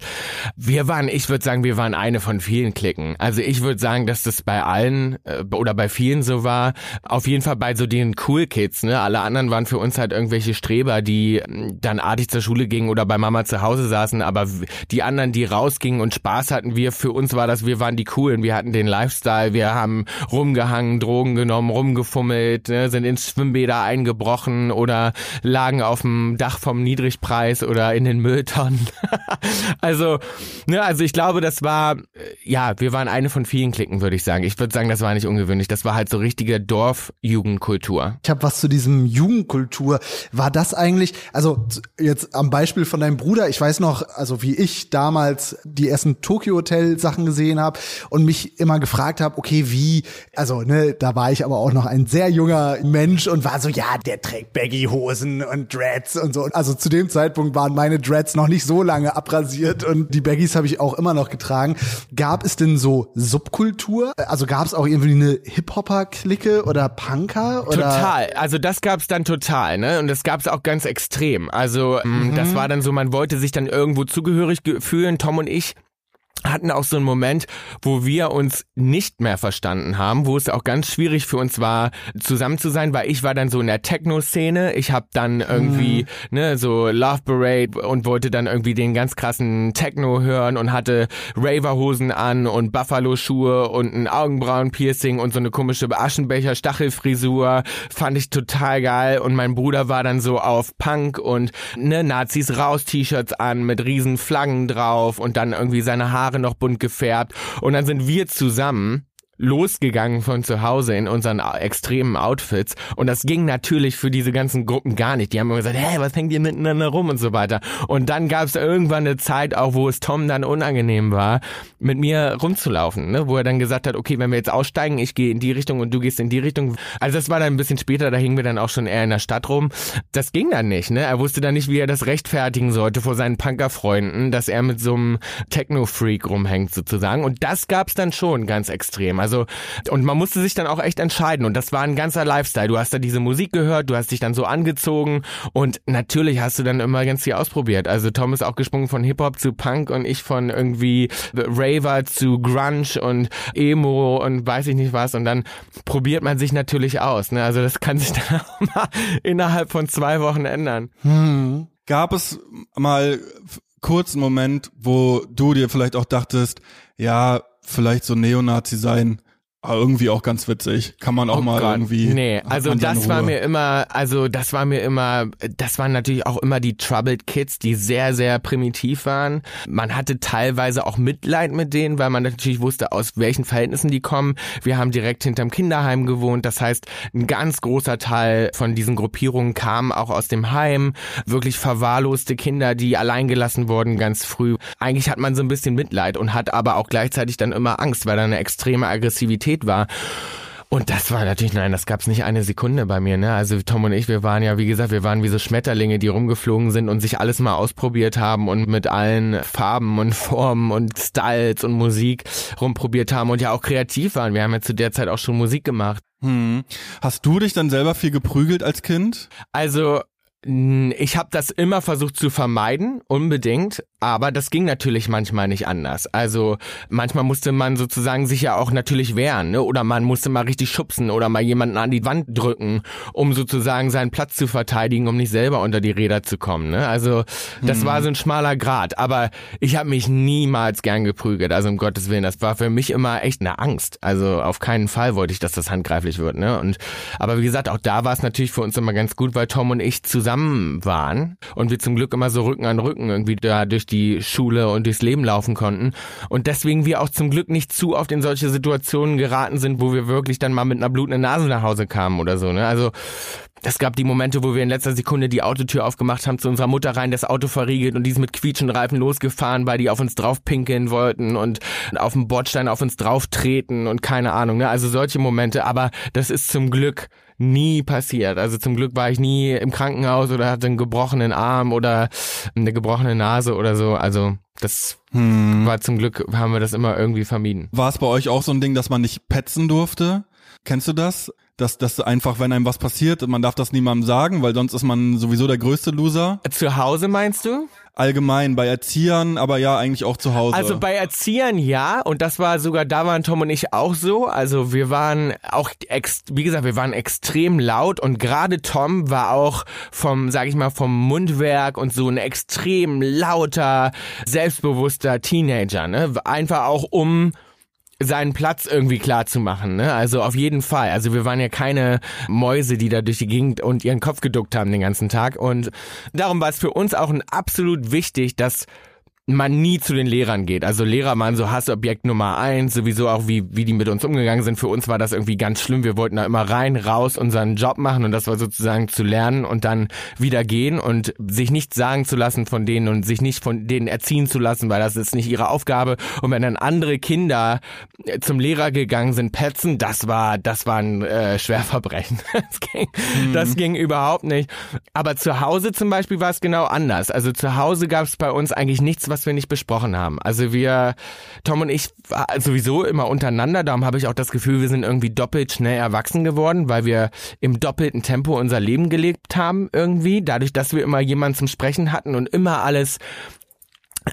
Wir waren, ich würde sagen, wir waren eine von vielen Klicken. Also ich würde sagen, dass das bei allen äh, oder bei vielen so war. Auf jeden Fall bei so den Cool Kids. Ne? Alle anderen waren für uns halt irgendwelche Streber, die äh, dann artig zur Schule gingen oder bei Mama zu Hause saßen. Aber die anderen, die rausgingen und Spaß hatten, wir für uns war das, wir waren die Coolen. Wir hatten den Lifestyle, wir haben rumgehangen, Drogen genommen, rumgefummelt, ne, sind ins Schwimmbäder eingebrochen oder lagen auf dem Dach vom Niedrigpreis oder in den Mülltonnen. also, ne, also ich glaube, das war, äh, ja, wir waren eine von vielen Klicken, würde ich sagen. Ich würde sagen, das war nicht ungewöhnlich. Das war halt so richtige Dorfjugendkultur. Ich habe was zu diesem Jugendkultur. War das eigentlich, also jetzt am Beispiel von deinem Bruder, ich weiß noch, also wie ich damals die ersten Tokyo Hotel Sachen gesehen habe und mich immer gefragt habe, okay, wie, also ne, da war ich aber auch noch ein sehr junger Mensch und war so, ja, der trägt Baggy Hosen und Dreads und so. Also zu dem Zeitpunkt waren meine Dreads noch nicht so lange abrasiert und die Baggies habe ich auch immer noch getragen. Gab es denn so Subkultur? Also gab es auch irgendwie eine Hip-Hopper-Clique oder Punker? Oder? Total. Also das gab's dann total, ne? Und das gab's auch ganz extrem. Also ähm, das war dann so, man wollte sich dann irgendwo zugehörig ge- fühlen. Tom und ich hatten auch so einen Moment, wo wir uns nicht mehr verstanden haben, wo es auch ganz schwierig für uns war, zusammen zu sein, weil ich war dann so in der Techno-Szene, ich habe dann irgendwie ne so Love Parade und wollte dann irgendwie den ganz krassen Techno hören und hatte Raverhosen an und Buffalo-Schuhe und ein Augenbrauen-Piercing und so eine komische Aschenbecher-Stachelfrisur, fand ich total geil. Und mein Bruder war dann so auf Punk und ne Nazis raus T-Shirts an mit riesen Flaggen drauf und dann irgendwie seine Haare noch bunt gefärbt. Und dann sind wir zusammen losgegangen von zu Hause in unseren extremen Outfits und das ging natürlich für diese ganzen Gruppen gar nicht. Die haben immer gesagt, hey, was hängt ihr miteinander rum und so weiter. Und dann gab es irgendwann eine Zeit auch, wo es Tom dann unangenehm war, mit mir rumzulaufen, ne? wo er dann gesagt hat, okay, wenn wir jetzt aussteigen, ich gehe in die Richtung und du gehst in die Richtung. Also das war dann ein bisschen später, da hingen wir dann auch schon eher in der Stadt rum. Das ging dann nicht, ne? Er wusste dann nicht, wie er das rechtfertigen sollte vor seinen Punkerfreunden, dass er mit so einem Techno-Freak rumhängt sozusagen. Und das gab's dann schon ganz extrem. Also und man musste sich dann auch echt entscheiden und das war ein ganzer Lifestyle. Du hast da diese Musik gehört, du hast dich dann so angezogen und natürlich hast du dann immer ganz viel ausprobiert. Also Tom ist auch gesprungen von Hip-Hop zu Punk und ich von irgendwie Raver zu Grunge und Emo und weiß ich nicht was und dann probiert man sich natürlich aus. Ne? Also das kann sich dann auch mal innerhalb von zwei Wochen ändern. Gab es mal f- kurz einen Moment, wo du dir vielleicht auch dachtest, ja, vielleicht so Neonazi sein, aber irgendwie auch ganz witzig. Kann man auch Oh mal Gott, irgendwie. Nee, also das war mir immer, also das war mir immer, das waren natürlich auch immer die Troubled Kids, die sehr, sehr primitiv waren. Man hatte teilweise auch Mitleid mit denen, weil man natürlich wusste, aus welchen Verhältnissen die kommen. Wir haben direkt hinterm Kinderheim gewohnt. Das heißt, ein ganz großer Teil von diesen Gruppierungen kam auch aus dem Heim. Wirklich verwahrloste Kinder, die alleingelassen wurden ganz früh. Eigentlich hat man so ein bisschen Mitleid und hat aber auch gleichzeitig dann immer Angst, weil da eine extreme Aggressivität war. Und das war natürlich, nein, das gab's nicht eine Sekunde bei mir, ne? Also Tom und ich, wir waren ja, wie gesagt, wir waren wie so Schmetterlinge, die rumgeflogen sind und sich alles mal ausprobiert haben und mit allen Farben und Formen und Styles und Musik rumprobiert haben und ja auch kreativ waren. Wir haben ja zu der Zeit auch schon Musik gemacht. Hm. Hast du dich dann selber viel geprügelt als Kind? Also ich habe das immer versucht zu vermeiden, unbedingt. Aber das ging natürlich manchmal nicht anders. Also manchmal musste man sozusagen sich ja auch natürlich wehren, ne? Oder man musste mal richtig schubsen oder mal jemanden an die Wand drücken, um sozusagen seinen Platz zu verteidigen, um nicht selber unter die Räder zu kommen. Ne? Also das mhm. war so ein schmaler Grad. Aber ich habe mich niemals gern geprügelt. Also um Gottes Willen, das war für mich immer echt eine Angst. Also auf keinen Fall wollte ich, dass das handgreiflich wird. Ne? Und aber wie gesagt, auch da war es natürlich für uns immer ganz gut, weil Tom und ich zusammen waren und wir zum Glück immer so Rücken an Rücken irgendwie da durch die Schule und durchs Leben laufen konnten. Und deswegen wir auch zum Glück nicht zu oft in solche Situationen geraten sind, wo wir wirklich dann mal mit einer blutenden Nase nach Hause kamen oder so. Ne? Also es gab die Momente, wo wir in letzter Sekunde die Autotür aufgemacht haben, zu unserer Mutter rein, das Auto verriegelt und die ist mit quietschenden Reifen losgefahren, weil die auf uns drauf pinkeln wollten und auf dem Bordstein auf uns drauf treten und keine Ahnung, ne? Also solche Momente, aber das ist zum Glück nie passiert. Also zum Glück war ich nie im Krankenhaus oder hatte einen gebrochenen Arm oder eine gebrochene Nase oder so. Also das hm. war zum Glück, haben wir das immer irgendwie vermieden. War es bei euch auch so ein Ding, dass man nicht petzen durfte? Kennst du das? Dass das einfach, wenn einem was passiert, man darf das niemandem sagen, weil sonst ist man sowieso der größte Loser. Zu Hause meinst du? allgemein bei Erziehern, aber ja eigentlich auch zu Hause. Also bei Erziehern ja und das war sogar da waren Tom und ich auch so. Also wir waren auch ex, wie gesagt, wir waren extrem laut und gerade Tom war auch vom, sag ich mal, vom Mundwerk und so ein extrem lauter, selbstbewusster Teenager. Ne? Einfach auch um seinen Platz irgendwie klar zu machen, ne? Also auf jeden Fall. Also wir waren ja keine Mäuse, die da durch die Gegend und ihren Kopf geduckt haben den ganzen Tag. Und darum war es für uns auch absolut wichtig, dass man nie zu den Lehrern geht. Also Lehrer waren so Hassobjekt Nummer eins, sowieso auch wie, wie die mit uns umgegangen sind. Für uns war das irgendwie ganz schlimm. Wir wollten da immer rein, raus unseren Job machen und das war sozusagen zu lernen und dann wieder gehen und sich nicht sagen zu lassen von denen und sich nicht von denen erziehen zu lassen, weil das ist nicht ihre Aufgabe. Und wenn dann andere Kinder äh, zum Lehrer gegangen sind, petzen, das war, das war ein äh, Schwerverbrechen. Das ging, mhm. das ging überhaupt nicht. Aber zu Hause zum Beispiel war es genau anders. Also zu Hause gab es bei uns eigentlich nichts, was wir nicht besprochen haben. Also wir, Tom und ich, sowieso immer untereinander. Darum habe ich auch das Gefühl, wir sind irgendwie doppelt schnell erwachsen geworden, weil wir im doppelten Tempo unser Leben gelebt haben irgendwie. Dadurch, dass wir immer jemanden zum Sprechen hatten und immer alles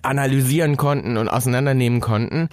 analysieren konnten und auseinandernehmen konnten.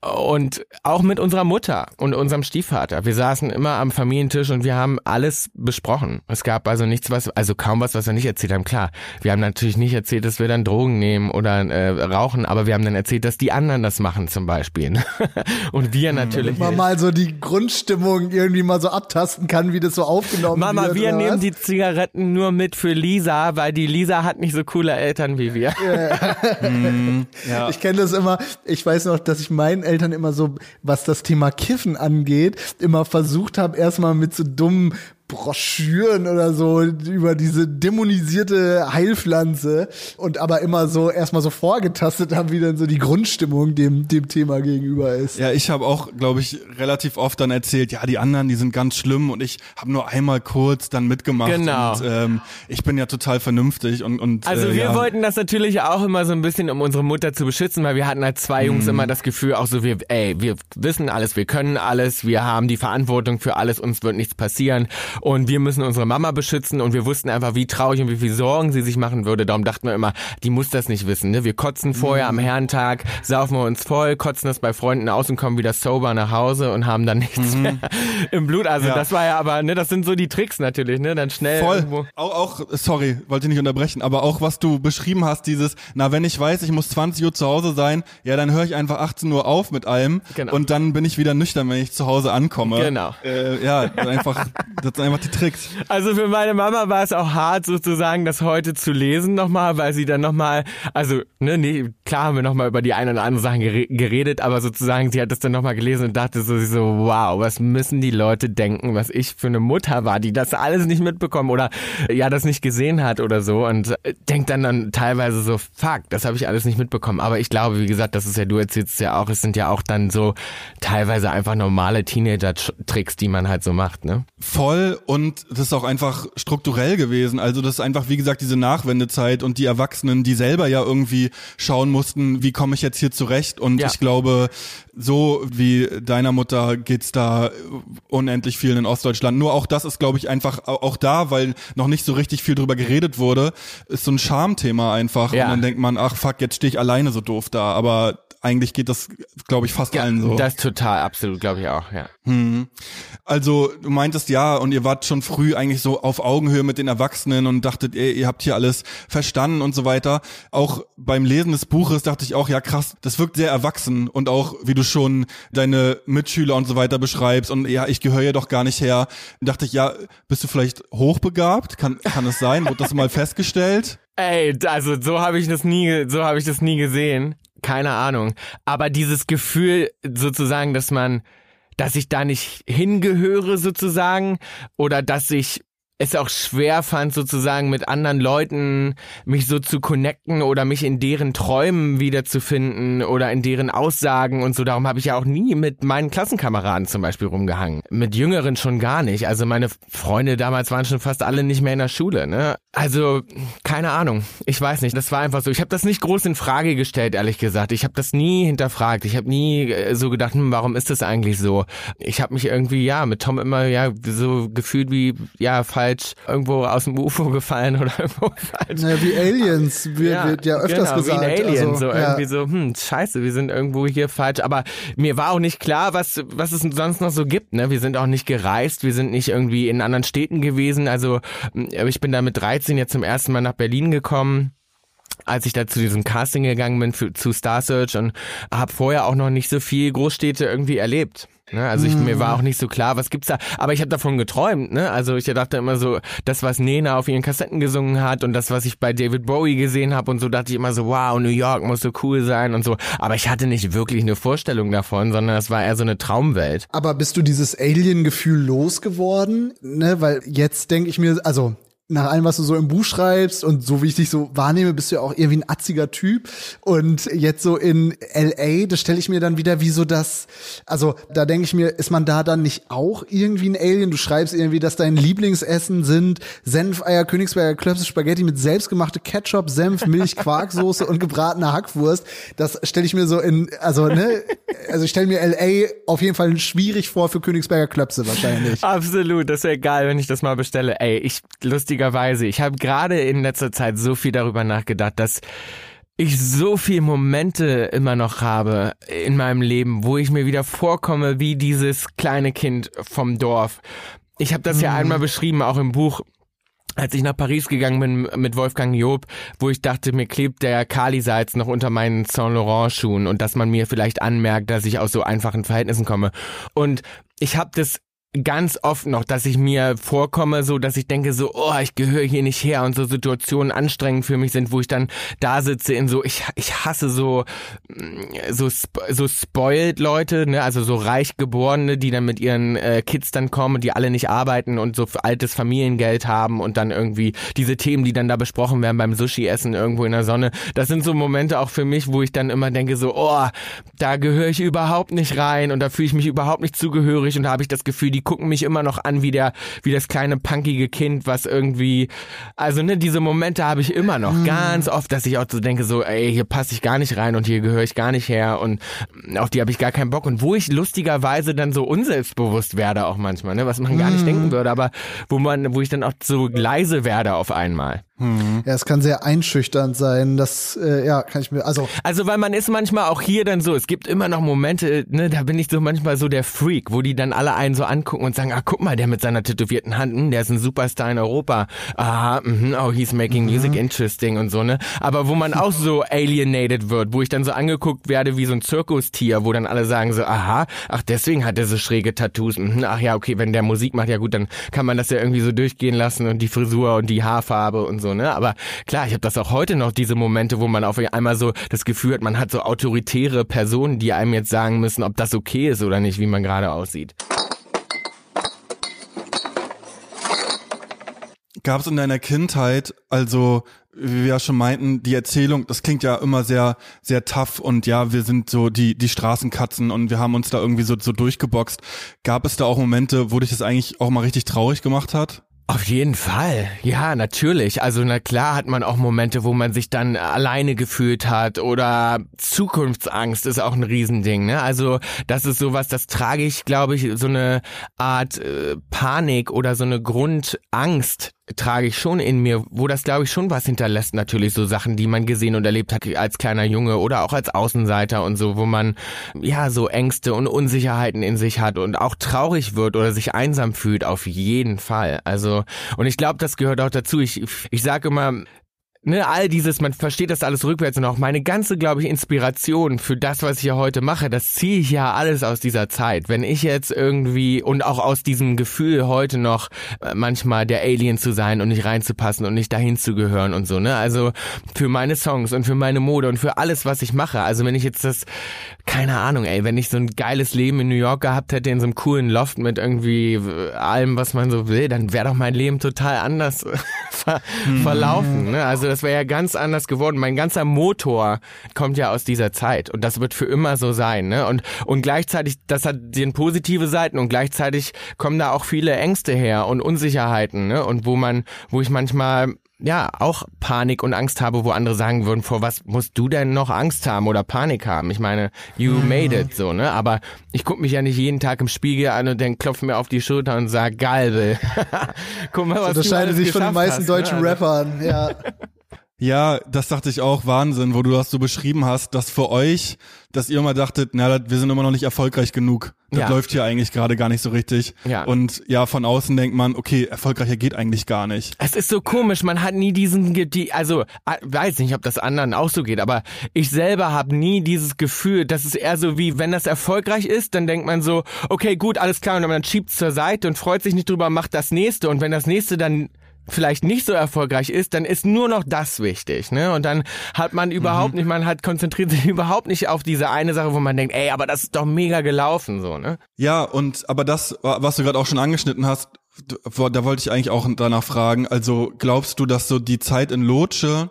Und auch mit unserer Mutter und unserem Stiefvater. Wir saßen immer am Familientisch und wir haben alles besprochen. Es gab also nichts, was, also kaum was, was wir nicht erzählt haben. Klar, wir haben natürlich nicht erzählt, dass wir dann Drogen nehmen oder äh, rauchen, aber wir haben dann erzählt, dass die anderen das machen zum Beispiel. und wir hm. natürlich. Man mal so die Grundstimmung irgendwie mal so abtasten kann, wie das so aufgenommen Mama, wird. Mama, wir nehmen was? die Zigaretten nur mit für Lisa, weil die Lisa hat nicht so coole Eltern wie wir. Yeah. Mhm, ja. Ich kenne das immer, ich weiß noch, dass ich meinen Eltern immer so, was das Thema Kiffen angeht, immer versucht habe, erstmal mit so dummen Broschüren oder so über diese dämonisierte Heilpflanze und aber immer so erstmal so vorgetastet haben, wie dann so die Grundstimmung dem, dem Thema gegenüber ist. Ja, ich habe auch, glaube ich, relativ oft dann erzählt, ja, die anderen, die sind ganz schlimm und ich habe nur einmal kurz dann mitgemacht. Genau. Und ähm, ich bin ja total vernünftig und. und also äh, wir ja. wollten das natürlich auch immer so ein bisschen, um unsere Mutter zu beschützen, weil wir hatten als zwei Jungs mhm. immer das Gefühl, auch so, wir, ey, wir wissen alles, wir können alles, wir haben die Verantwortung für alles, uns wird nichts passieren und wir müssen unsere Mama beschützen und wir wussten einfach, wie traurig und wie viel Sorgen sie sich machen würde. Darum dachten wir immer, die muss das nicht wissen. Ne? Wir kotzen vorher mhm. am Herrentag, saufen wir uns voll, kotzen das bei Freunden aus und kommen wieder sober nach Hause und haben dann nichts mhm. mehr im Blut. Also ja. das war ja aber, ne, das sind so die Tricks natürlich, ne? Dann schnell. Voll. Irgendwo. Auch, auch, sorry, wollte ich nicht unterbrechen, aber auch was du beschrieben hast, dieses, na, wenn ich weiß, ich muss 20 Uhr zu Hause sein, ja, dann höre ich einfach 18 Uhr auf mit allem genau. und dann bin ich wieder nüchtern, wenn ich zu Hause ankomme. Genau. Äh, ja, einfach, das einfach die Tricks. Also für meine Mama war es auch hart sozusagen, das heute zu lesen nochmal, weil sie dann nochmal, also ne, nee, klar haben wir nochmal über die eine oder andere Sachen geredet, aber sozusagen sie hat das dann nochmal gelesen und dachte so, so, wow, was müssen die Leute denken, was ich für eine Mutter war, die das alles nicht mitbekommen oder ja, das nicht gesehen hat oder so und äh, denkt dann dann teilweise so, fuck, das habe ich alles nicht mitbekommen. Aber ich glaube, wie gesagt, das ist ja, du erzählst ja auch, es sind ja auch dann so teilweise einfach normale Teenager-Tricks, die man halt so macht, ne? Voll und das ist auch einfach strukturell gewesen. Also das ist einfach, wie gesagt, diese Nachwendezeit und die Erwachsenen, die selber ja irgendwie schauen mussten, wie komme ich jetzt hier zurecht. Und Ja. ich glaube, so wie deiner Mutter geht's da unendlich vielen in Ostdeutschland. Nur auch das ist, glaube ich, einfach au- auch da, weil noch nicht so richtig viel drüber geredet wurde, ist so ein Schamthema einfach. Ja. Und dann denkt man, ach fuck, jetzt stehe ich alleine so doof da. Aber eigentlich geht das, glaube ich, fast allen so. Das total, absolut, glaube ich auch, ja. Hm. Also du meintest ja und ihr wart schon früh eigentlich so auf Augenhöhe mit den Erwachsenen und dachtet, ey, ihr habt hier alles verstanden und so weiter. Auch beim Lesen des Buches dachte ich auch, ja krass, das wirkt sehr erwachsen und auch wie du schon deine Mitschüler und so weiter beschreibst und ja, ich gehöre ja doch gar nicht her. Dachte ich, ja, bist du vielleicht hochbegabt? Kann kann es sein? Wurde das mal festgestellt? Ey, also so habe ich das nie, so habe ich das nie gesehen. Keine Ahnung. Aber dieses Gefühl sozusagen, dass man, dass ich da nicht hingehöre sozusagen oder dass ich es auch schwer fand, sozusagen mit anderen Leuten mich so zu connecten oder mich in deren Träumen wiederzufinden oder in deren Aussagen und so. Darum habe ich ja auch nie mit meinen Klassenkameraden zum Beispiel rumgehangen. Mit Jüngeren schon gar nicht. Also meine Freunde damals waren schon fast alle nicht mehr in der Schule. Ne? Also keine Ahnung. Ich weiß nicht. Das war einfach so. Ich habe das nicht groß in Frage gestellt, ehrlich gesagt. Ich habe das nie hinterfragt. Ich habe nie äh, so gedacht, hm, warum ist das eigentlich so? Ich habe mich irgendwie ja mit Tom immer ja so gefühlt wie ja irgendwo aus dem UFO gefallen oder irgendwo falsch. Naja, wie Aliens wird ja, wird ja öfters genau, gesagt. Wie ein Alien, also, so ja. irgendwie so, hm, scheiße, wir sind irgendwo hier falsch. Aber mir war auch nicht klar, was, was es sonst noch so gibt. Ne? Wir sind auch nicht gereist, wir sind nicht irgendwie in anderen Städten gewesen. Also ich bin da mit 13 jetzt zum ersten Mal nach Berlin gekommen als ich da zu diesem Casting gegangen bin für, zu Star Search und habe vorher auch noch nicht so viel Großstädte irgendwie erlebt. Ne, also ich, mir war auch nicht so klar, was gibt's da, aber ich habe davon geträumt, ne? Also ich dachte immer so, das was Nena auf ihren Kassetten gesungen hat und das was ich bei David Bowie gesehen habe und so dachte ich immer so, wow, New York muss so cool sein und so, aber ich hatte nicht wirklich eine Vorstellung davon, sondern es war eher so eine Traumwelt. Aber bist du dieses Alien-Gefühl losgeworden? Ne, weil jetzt denke ich mir, also nach allem, was du so im Buch schreibst und so wie ich dich so wahrnehme, bist du ja auch irgendwie ein atziger Typ. Und jetzt so in LA, das stelle ich mir dann wieder wie so das, also da denke ich mir, ist man da dann nicht auch irgendwie ein Alien? Du schreibst irgendwie, dass dein Lieblingsessen sind Senfeier, Königsberger Klöpse, Spaghetti mit selbstgemachte Ketchup, Senf, Milch, Quarksoße und gebratene Hackwurst. Das stelle ich mir so in, also ne, also ich stelle mir LA auf jeden Fall schwierig vor für Königsberger Klöpse wahrscheinlich. Absolut, das wäre geil, wenn ich das mal bestelle. Ey, ich lustigerweise, ich habe gerade in letzter Zeit so viel darüber nachgedacht, dass ich so viel Momente immer noch habe in meinem Leben, wo ich mir wieder vorkomme wie dieses kleine Kind vom Dorf. Ich habe das ja einmal beschrieben, auch im Buch als ich nach Paris gegangen bin mit Wolfgang Job, wo ich dachte, mir klebt der Kali-Salz noch unter meinen Saint Laurent Schuhen und dass man mir vielleicht anmerkt, dass ich aus so einfachen Verhältnissen komme. Und ich habe das ganz oft noch, dass ich mir vorkomme, so dass ich denke so, oh, ich gehöre hier nicht her und so Situationen anstrengend für mich sind, wo ich dann da sitze in so, ich, ich hasse so, mm, so, so spoiled Leute, ne, also so reich geborene, die dann mit ihren äh, Kids dann kommen, die alle nicht arbeiten und so altes Familiengeld haben und dann irgendwie diese Themen, die dann da besprochen werden beim Sushi-Essen irgendwo in der Sonne. Das sind so Momente auch für mich, wo ich dann immer denke so, oh, da gehöre ich überhaupt nicht rein und da fühle ich mich überhaupt nicht zugehörig und da habe ich das Gefühl, die gucken mich immer noch an wie der, wie das kleine punkige Kind, was irgendwie, also ne, diese Momente habe ich immer noch ganz oft, dass ich auch so denke so, ey, hier passe ich gar nicht rein und hier gehöre ich gar nicht her und auf die habe ich gar keinen Bock. Und wo ich lustigerweise dann so unselbstbewusst werde auch manchmal, ne, was man gar nicht denken würde, aber wo man, wo ich dann auch so leise werde auf einmal. Ja, es kann sehr einschüchternd sein. Das, äh, ja, kann ich mir, also Also weil man ist manchmal auch hier dann so, es gibt immer noch Momente, ne, da bin ich so manchmal so der Freak, wo die dann alle einen so angucken und sagen, ah, guck mal, der mit seiner tätowierten Hand, hm, der ist ein Superstar in Europa. Aha, mhm, oh, he's making music interesting und so, ne? Aber wo man auch so alienated wird, wo ich dann so angeguckt werde wie so ein Zirkustier, wo dann alle sagen so, aha, ach, deswegen hat er so schräge Tattoos. Mhm, ach ja, okay, wenn der Musik macht, ja gut, dann kann man das ja irgendwie so durchgehen lassen und die Frisur und die Haarfarbe und so, ne? Aber klar, ich habe das auch heute noch, diese Momente, wo man auf einmal so das Gefühl hat, man hat so autoritäre Personen, die einem jetzt sagen müssen, ob das okay ist oder nicht, wie man gerade aussieht. Gab es in deiner Kindheit, also wie wir ja schon meinten, die Erzählung, das klingt ja immer sehr, sehr tough und ja, wir sind so die, die Straßenkatzen und wir haben uns da irgendwie so, so durchgeboxt. Gab es da auch Momente, wo dich das eigentlich auch mal richtig traurig gemacht hat? Auf jeden Fall. Ja, natürlich. Also na klar hat man auch Momente, wo man sich dann alleine gefühlt hat oder Zukunftsangst ist auch ein Riesending. Ne? Also das ist sowas, das trage ich, glaube ich, so eine Art äh, Panik oder so eine Grundangst trage ich schon in mir, wo das glaube ich schon was hinterlässt natürlich so Sachen, die man gesehen und erlebt hat als kleiner Junge oder auch als Außenseiter und so, wo man ja so Ängste und Unsicherheiten in sich hat und auch traurig wird oder sich einsam fühlt auf jeden Fall. Also und ich glaube, das gehört auch dazu. Ich ich sage immer, ne, all dieses, man versteht das alles rückwärts und auch meine ganze, glaube ich, Inspiration für das, was ich ja heute mache, das ziehe ich ja alles aus dieser Zeit. Wenn ich jetzt irgendwie und auch aus diesem Gefühl heute noch äh, manchmal der Alien zu sein und nicht reinzupassen und nicht dahin zu gehören und so, ne? Also für meine Songs und für meine Mode und für alles, was ich mache. Also wenn ich jetzt das, keine Ahnung, ey, wenn ich so ein geiles Leben in New York gehabt hätte, in so einem coolen Loft mit irgendwie äh, allem, was man so will, dann wäre doch mein Leben total anders ver mhm. verlaufen, ne? Also das wäre ja ganz anders geworden. Mein ganzer Motor kommt ja aus dieser Zeit und das wird für immer so sein. Ne? Und, und gleichzeitig, das hat den positive Seiten und gleichzeitig kommen da auch viele Ängste her und Unsicherheiten. Ne? Und wo man, wo ich manchmal ja, auch Panik und Angst habe, wo andere sagen würden, vor was musst du denn noch Angst haben oder Panik haben? Ich meine, you mhm. made it, so, ne? Aber ich guck mich ja nicht jeden Tag im Spiegel an und dann klopfe mir auf die Schulter und sag, geil, Guck mal, was das unterscheidet sich von den meisten hast, deutschen ne? Rappern, ja. Ja, das dachte ich auch, Wahnsinn, wo du das so beschrieben hast, dass für euch, dass ihr immer dachtet, na, wir sind immer noch nicht erfolgreich genug. Das ja. läuft hier eigentlich gerade gar nicht so richtig. Ja. Und ja, von außen denkt man, okay, erfolgreicher geht eigentlich gar nicht. Es ist so komisch, man hat nie diesen, die, also weiß nicht, ob das anderen auch so geht, aber ich selber habe nie dieses Gefühl, das ist eher so wie, wenn das erfolgreich ist, dann denkt man so, okay, gut, alles klar, und dann schiebt's zur Seite und freut sich nicht drüber, macht das nächste. Und wenn das nächste dann vielleicht nicht so erfolgreich ist, dann ist nur noch das wichtig, ne? Und dann hat man überhaupt mhm. nicht, man hat konzentriert sich überhaupt nicht auf diese eine Sache, wo man denkt, ey, aber das ist doch mega gelaufen, so, ne? Ja, und aber das, was du gerade auch schon angeschnitten hast, da wollte ich eigentlich auch danach fragen. Also glaubst du, dass so die Zeit in Lotsche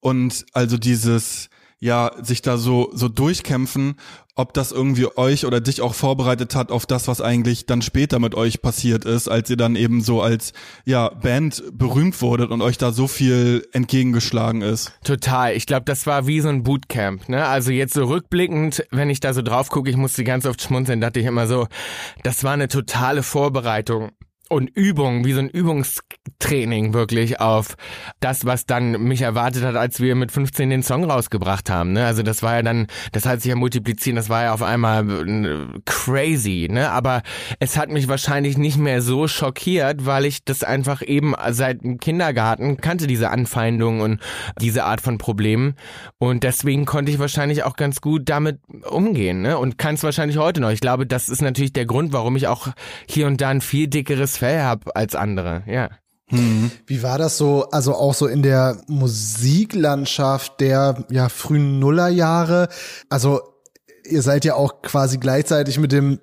und also dieses ja sich da so so durchkämpfen ob das irgendwie euch oder dich auch vorbereitet hat auf das, was eigentlich dann später mit euch passiert ist, als ihr dann eben so als ja Band berühmt wurdet und euch da so viel entgegengeschlagen ist. Total. Ich glaube, das war wie so ein Bootcamp. Ne? Also jetzt so rückblickend, wenn ich da so drauf gucke, ich musste ganz oft schmunzeln, dachte ich immer so, das war eine totale Vorbereitung und Übung, wie so ein Übungstraining wirklich auf das, was dann mich erwartet hat, als wir mit 15 den Song rausgebracht haben. Ne? Also das war ja dann, das hat sich ja multipliziert, das war ja auf einmal äh, crazy. Ne? Aber es hat mich wahrscheinlich nicht mehr so schockiert, weil ich das einfach eben seit dem Kindergarten kannte, diese Anfeindungen und diese Art von Problemen. Und deswegen konnte ich wahrscheinlich auch ganz gut damit umgehen ne? und kann es wahrscheinlich heute noch. Ich glaube, das ist natürlich der Grund, warum ich auch hier und da ein viel dickeres Fell habe als andere, ja. Mhm. Wie war das so, also auch so in der Musiklandschaft der ja, frühen Nullerjahre? Also ihr seid ja auch quasi gleichzeitig mit dem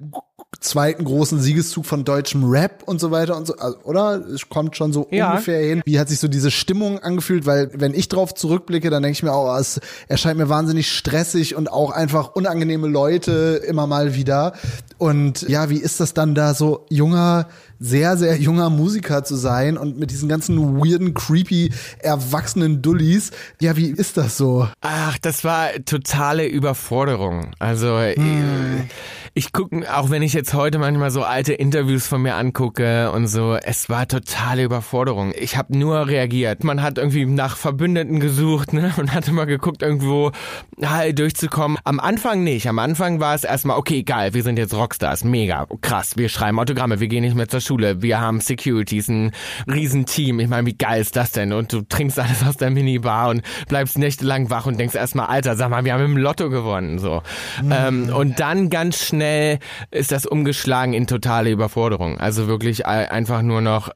zweiten großen Siegeszug von deutschem Rap und so weiter und so, also, oder? Es kommt schon so ja. ungefähr hin. Wie hat sich so diese Stimmung angefühlt? Weil wenn ich drauf zurückblicke, dann denke ich mir auch, es erscheint mir wahnsinnig stressig und auch einfach unangenehme Leute immer mal wieder. Und ja, wie ist das dann da so junger sehr, sehr junger Musiker zu sein und mit diesen ganzen weirden, creepy, erwachsenen Dullis. Ja, wie ist das so? Ach, das war totale Überforderung. Also hm. ich gucke, auch wenn ich jetzt heute manchmal so alte Interviews von mir angucke und so, es war totale Überforderung. Ich habe nur reagiert. Man hat irgendwie nach Verbündeten gesucht ne? und hat immer geguckt, irgendwo halt durchzukommen. Am Anfang nicht. Am Anfang war es erstmal, okay, geil, wir sind jetzt Rockstars, mega, krass, wir schreiben Autogramme, wir gehen nicht mehr zur Schule, wir haben Securities, ein Riesenteam. Ich meine, wie geil ist das denn? Und du trinkst alles aus der Minibar und bleibst nächtelang wach und denkst erstmal, Alter, sag mal, wir haben im Lotto gewonnen. So. Mhm. Ähm, und dann ganz schnell ist das umgeschlagen in totale Überforderung. Also wirklich einfach nur noch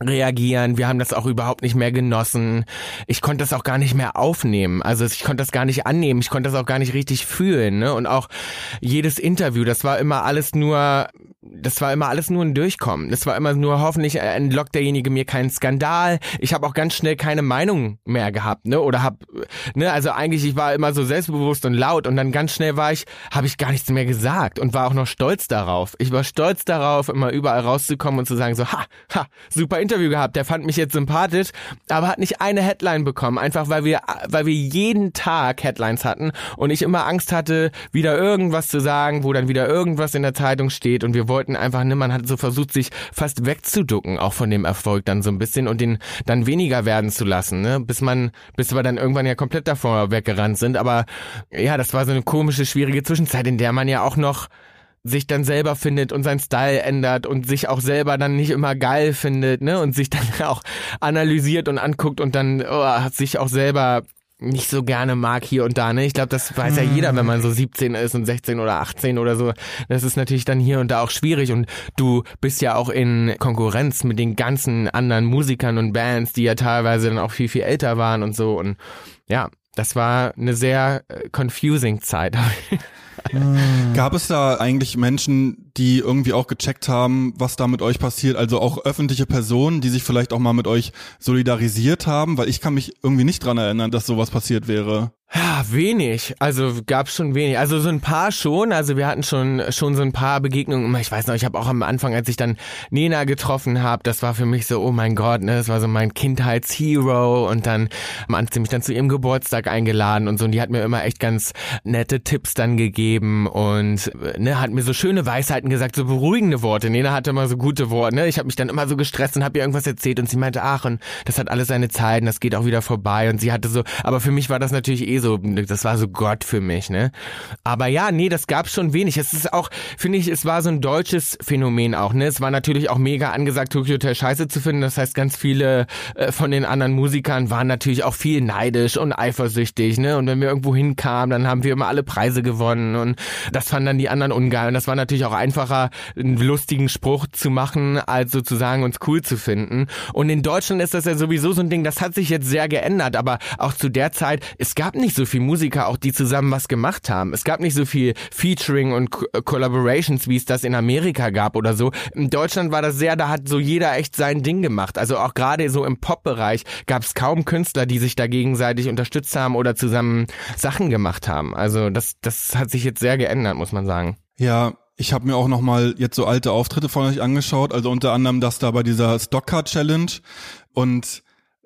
reagieren. Wir haben das auch überhaupt nicht mehr genossen. Ich konnte das auch gar nicht mehr aufnehmen. Also ich konnte das gar nicht annehmen. Ich konnte das auch gar nicht richtig fühlen. Ne? Und auch jedes Interview, das war immer alles nur das war immer alles nur ein Durchkommen. Das war immer nur hoffentlich entlockt derjenige mir keinen Skandal. Ich habe auch ganz schnell keine Meinung mehr gehabt, ne? Oder hab, ne? Also eigentlich ich war immer so selbstbewusst und laut und dann ganz schnell war ich, habe ich gar nichts mehr gesagt und war auch noch stolz darauf. Ich war stolz darauf, immer überall rauszukommen und zu sagen so, ha, ha, super Interview gehabt. Der fand mich jetzt sympathisch, aber hat nicht eine Headline bekommen, einfach weil wir, weil wir jeden Tag Headlines hatten und ich immer Angst hatte, wieder irgendwas zu sagen, wo dann wieder irgendwas in der Zeitung steht und wir wollten einfach, ne, man hat so versucht, sich fast wegzuducken, auch von dem Erfolg dann so ein bisschen und den dann weniger werden zu lassen, ne, bis man, bis wir dann irgendwann ja komplett davor weggerannt sind. Aber ja, das war so eine komische, schwierige Zwischenzeit, in der man ja auch noch sich dann selber findet und sein Style ändert und sich auch selber dann nicht immer geil findet, ne, und sich dann auch analysiert und anguckt und dann oh, sich auch selber nicht so gerne mag hier und da, ne? Ich glaube, das weiß ja jeder, wenn man so 17 ist und 16 oder 18 oder so. Das ist natürlich dann hier und da auch schwierig und du bist ja auch in Konkurrenz mit den ganzen anderen Musikern und Bands, die ja teilweise dann auch viel, viel älter waren und so und ja, das war eine sehr äh, confusing Zeit. Gab es da eigentlich Menschen, die irgendwie auch gecheckt haben, was da mit euch passiert? Also auch öffentliche Personen, die sich vielleicht auch mal mit euch solidarisiert haben? Weil ich kann mich irgendwie nicht dran erinnern, dass sowas passiert wäre. Ja, wenig. Also gab's schon wenig. Also so ein paar schon. Also wir hatten schon schon so ein paar Begegnungen. Ich weiß noch, ich habe auch am Anfang, als ich dann Nena getroffen habe, das war für mich so, oh mein Gott, ne, das war so mein Kindheitshero. Und dann hat sie mich dann zu ihrem Geburtstag eingeladen und so. Und die hat mir immer echt ganz nette Tipps dann gegeben und ne, hat mir so schöne Weisheiten gesagt, so beruhigende Worte. Nena hatte immer so gute Worte. Ne? Ich habe mich dann immer so gestresst und habe ihr irgendwas erzählt und sie meinte, ach, und das hat alles seine Zeit und das geht auch wieder vorbei. Und sie hatte so, aber für mich war das natürlich eh so, das war so Gott für mich, ne? Aber ja, nee, das gab's schon wenig. Es ist auch, finde ich, es war so ein deutsches Phänomen auch, ne? Es war natürlich auch mega angesagt, Tokyo Hotel scheiße zu finden. Das heißt, ganz viele äh, von den anderen Musikern waren natürlich auch viel neidisch und eifersüchtig, ne? Und wenn wir irgendwo hinkamen, dann haben wir immer alle Preise gewonnen und das fanden dann die anderen ungeil. Und das war natürlich auch einfacher, einen lustigen Spruch zu machen, als sozusagen uns cool zu finden. Und in Deutschland ist das ja sowieso so ein Ding, das hat sich jetzt sehr geändert, aber auch zu der Zeit, es gab nicht so viel Musiker auch, die zusammen was gemacht haben. Es gab nicht so viel Featuring und Collaborations, wie es das in Amerika gab oder so. In Deutschland war das sehr, da hat so jeder echt sein Ding gemacht. Also auch gerade so im Pop-Bereich gab es kaum Künstler, die sich da gegenseitig unterstützt haben oder zusammen Sachen gemacht haben. Also das, das hat sich jetzt sehr geändert, muss man sagen. Ja, ich habe mir auch noch mal jetzt so alte Auftritte von euch angeschaut, also unter anderem das da bei dieser Stockcar Challenge und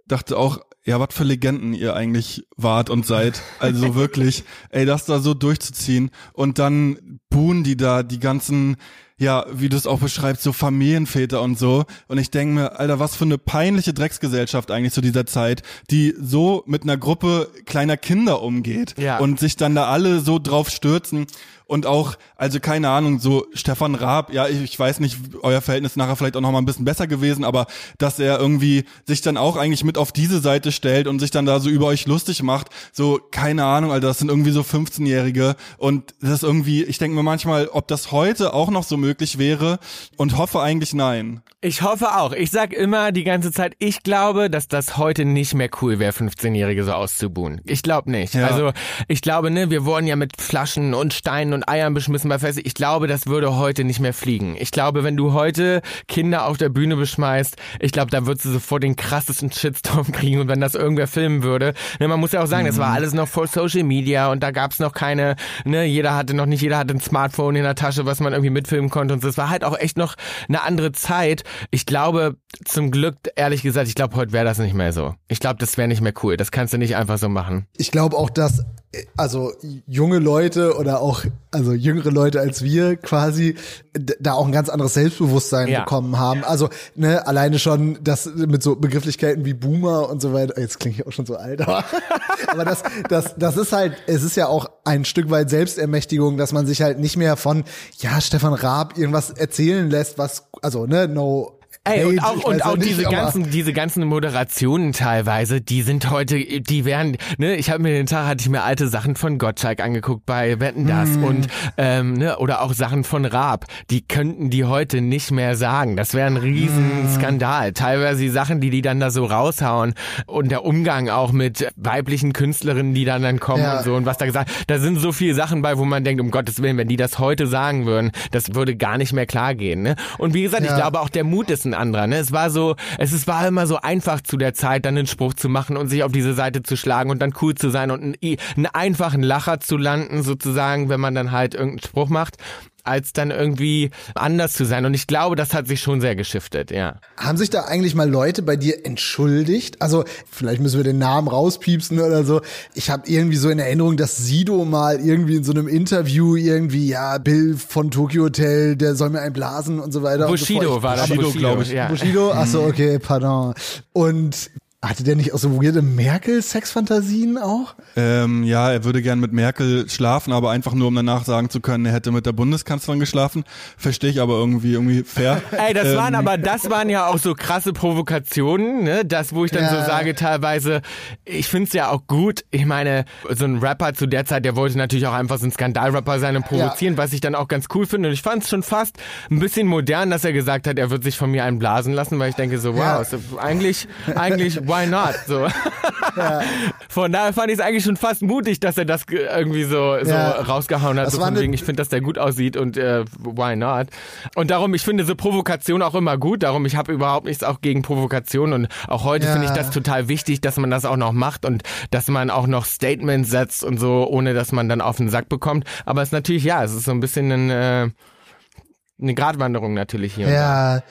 dachte auch, ja, was für Legenden ihr eigentlich wart und seid. Also wirklich, ey, das da so durchzuziehen und dann buhen die da die ganzen ja, wie du es auch beschreibst, so Familienväter und so. Und ich denke mir, Alter, was für eine peinliche Drecksgesellschaft eigentlich zu dieser Zeit, die so mit einer Gruppe kleiner Kinder umgeht ja. und sich dann da alle so drauf stürzen und auch, also keine Ahnung, so Stefan Raab, ja, ich, ich weiß nicht, euer Verhältnis nachher vielleicht auch noch mal ein bisschen besser gewesen, aber dass er irgendwie sich dann auch eigentlich mit auf diese Seite stellt und sich dann da so über euch lustig macht, so keine Ahnung, Alter, das sind irgendwie so 15-Jährige und das ist irgendwie, ich denke mir manchmal, ob das heute auch noch so möglich wäre und hoffe eigentlich nein. Ich hoffe auch. Ich sag immer die ganze Zeit, ich glaube, dass das heute nicht mehr cool wäre, 15-Jährige so auszubuhen. Ich glaube nicht. Ja. Also ich glaube, ne, wir wurden ja mit Flaschen und Steinen und Eiern beschmissen bei Feste. Ich glaube, das würde heute nicht mehr fliegen. Ich glaube, wenn du heute Kinder auf der Bühne beschmeißt, ich glaube, da würdest du sofort den krassesten Shitstorm kriegen und wenn das irgendwer filmen würde. Ne, man muss ja auch sagen, das war alles noch vor Social Media und da gab's noch keine, ne, jeder hatte noch nicht, jeder hatte ein Smartphone in der Tasche, was man irgendwie mitfilmen konnte und so. es war halt auch echt noch eine andere Zeit ich glaube, zum Glück, ehrlich gesagt, ich glaube, heute wäre das nicht mehr so. Ich glaube, das wäre nicht mehr cool. Das kannst du nicht einfach so machen. Ich glaube auch, dass also junge Leute oder auch also jüngere Leute als wir quasi da auch ein ganz anderes Selbstbewusstsein Ja. bekommen haben. Also ne, alleine schon das mit so Begrifflichkeiten wie Boomer und so weiter. Jetzt klinge ich auch schon so alt, aber, aber das das das ist halt es ist ja auch ein Stück weit Selbstermächtigung, dass man sich halt nicht mehr von ja Stefan Raab irgendwas erzählen lässt, was also ne no Ey, und auch, ich und weiß auch nicht, diese ganzen, diese ganzen Moderationen teilweise, die sind heute, die werden, ne, ich habe mir den Tag, hatte ich mir alte Sachen von Gottschalk angeguckt bei Wetten das Hm. und, ähm, ne, oder auch Sachen von Raab, die könnten die heute nicht mehr sagen. Das wäre ein Hm. Riesenskandal. Teilweise die Sachen, die die dann da so raushauen und der Umgang auch mit weiblichen Künstlerinnen, die dann dann kommen Ja. und so und was da gesagt, da sind so viele Sachen bei, wo man denkt, um Gottes Willen, wenn die das heute sagen würden, das würde gar nicht mehr klar gehen, ne? Und wie gesagt, ich Ja. glaube auch der Mut ist ein anderer, ne? Es war so, es ist, war immer so einfach zu der Zeit, dann einen Spruch zu machen und sich auf diese Seite zu schlagen und dann cool zu sein und einen, einen einfachen Lacher zu landen, sozusagen, wenn man dann halt irgendeinen Spruch macht, als dann irgendwie anders zu sein. Und ich glaube, das hat sich schon sehr geschiftet, ja. Haben sich da eigentlich mal Leute bei dir entschuldigt? Also vielleicht müssen wir den Namen rauspiepsen oder so. Ich habe irgendwie so in Erinnerung, dass Sido mal irgendwie in so einem Interview irgendwie, ja, Bill von Tokyo Hotel, der soll mir einblasen und so weiter. so Bushido fort. war das. Bushido, glaub ich. Ja. Bushido? Ach so, okay, pardon. Und hatte der nicht auch so weirde Merkel-Sexfantasien auch? Ähm, ja, er würde gern mit Merkel schlafen, aber einfach nur, um danach sagen zu können, er hätte mit der Bundeskanzlerin geschlafen. Verstehe ich aber irgendwie, irgendwie fair. Ey, das waren Ähm, aber, das waren ja auch so krasse Provokationen, ne? Das, wo ich dann Ja. so sage, teilweise, ich find's ja auch gut. Ich meine, so ein Rapper zu der Zeit, der wollte natürlich auch einfach so ein Skandalrapper sein und provozieren, was ich dann auch ganz cool finde. Und ich fand's schon fast ein bisschen modern, dass er gesagt hat, er wird sich von mir einen blasen lassen, weil ich denke so, wow, Ja. eigentlich, eigentlich, why not? So. Von daher fand ich es eigentlich schon fast mutig, dass er das ge- irgendwie so, so Ja. rausgehauen hat. Das so von wegen, ich finde, dass der gut aussieht und äh, why not? Und darum, ich finde so Provokation auch immer gut. Darum, ich habe überhaupt nichts auch gegen Provokation und auch heute Ja. finde ich das total wichtig, dass man das auch noch macht und dass man auch noch Statements setzt und so, ohne dass man dann auf den Sack bekommt. Aber es ist natürlich, ja, es ist so ein bisschen ein, äh, eine Gratwanderung natürlich hier. und da. Ja,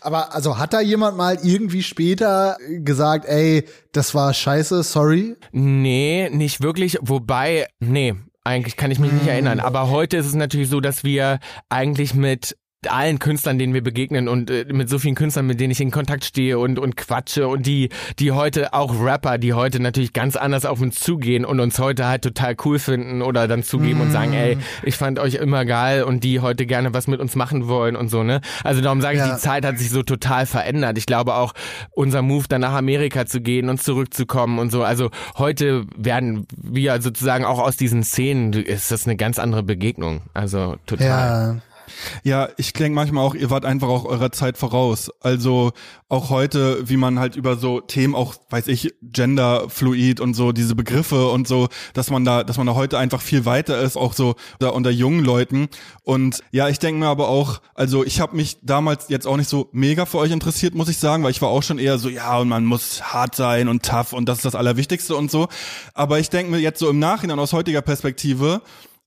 aber also hat da jemand mal irgendwie später gesagt, ey, das war scheiße, sorry? Nee, nicht wirklich. Wobei, nee, eigentlich kann ich mich nicht erinnern. Aber heute ist es natürlich so, dass wir eigentlich mit allen Künstlern, denen wir begegnen und äh, mit so vielen Künstlern, mit denen ich in Kontakt stehe und und quatsche und die die heute auch Rapper, die heute natürlich ganz anders auf uns zugehen und uns heute halt total cool finden oder dann zugeben und sagen, ey, ich fand euch immer geil und die heute gerne was mit uns machen wollen und so, ne? Also darum sage ich, Ja. die Zeit hat sich so total verändert. Ich glaube auch unser Move dann nach Amerika zu gehen und zurückzukommen und so. Also heute werden wir sozusagen auch aus diesen Szenen ist das eine ganz andere Begegnung. Also total. Ja. Ja, ich denke manchmal auch, ihr wart einfach auch eurer Zeit voraus. Also auch heute, wie man halt über so Themen auch, weiß ich, Genderfluid und so, diese Begriffe und so, dass man da, dass man da heute einfach viel weiter ist, auch so da unter jungen Leuten. Und ja, ich denke mir aber auch, also ich habe mich damals jetzt auch nicht so mega für euch interessiert, muss ich sagen, weil ich war auch schon eher so, ja, und man muss hart sein und tough und das ist das Allerwichtigste und so. Aber ich denke mir jetzt so im Nachhinein aus heutiger Perspektive,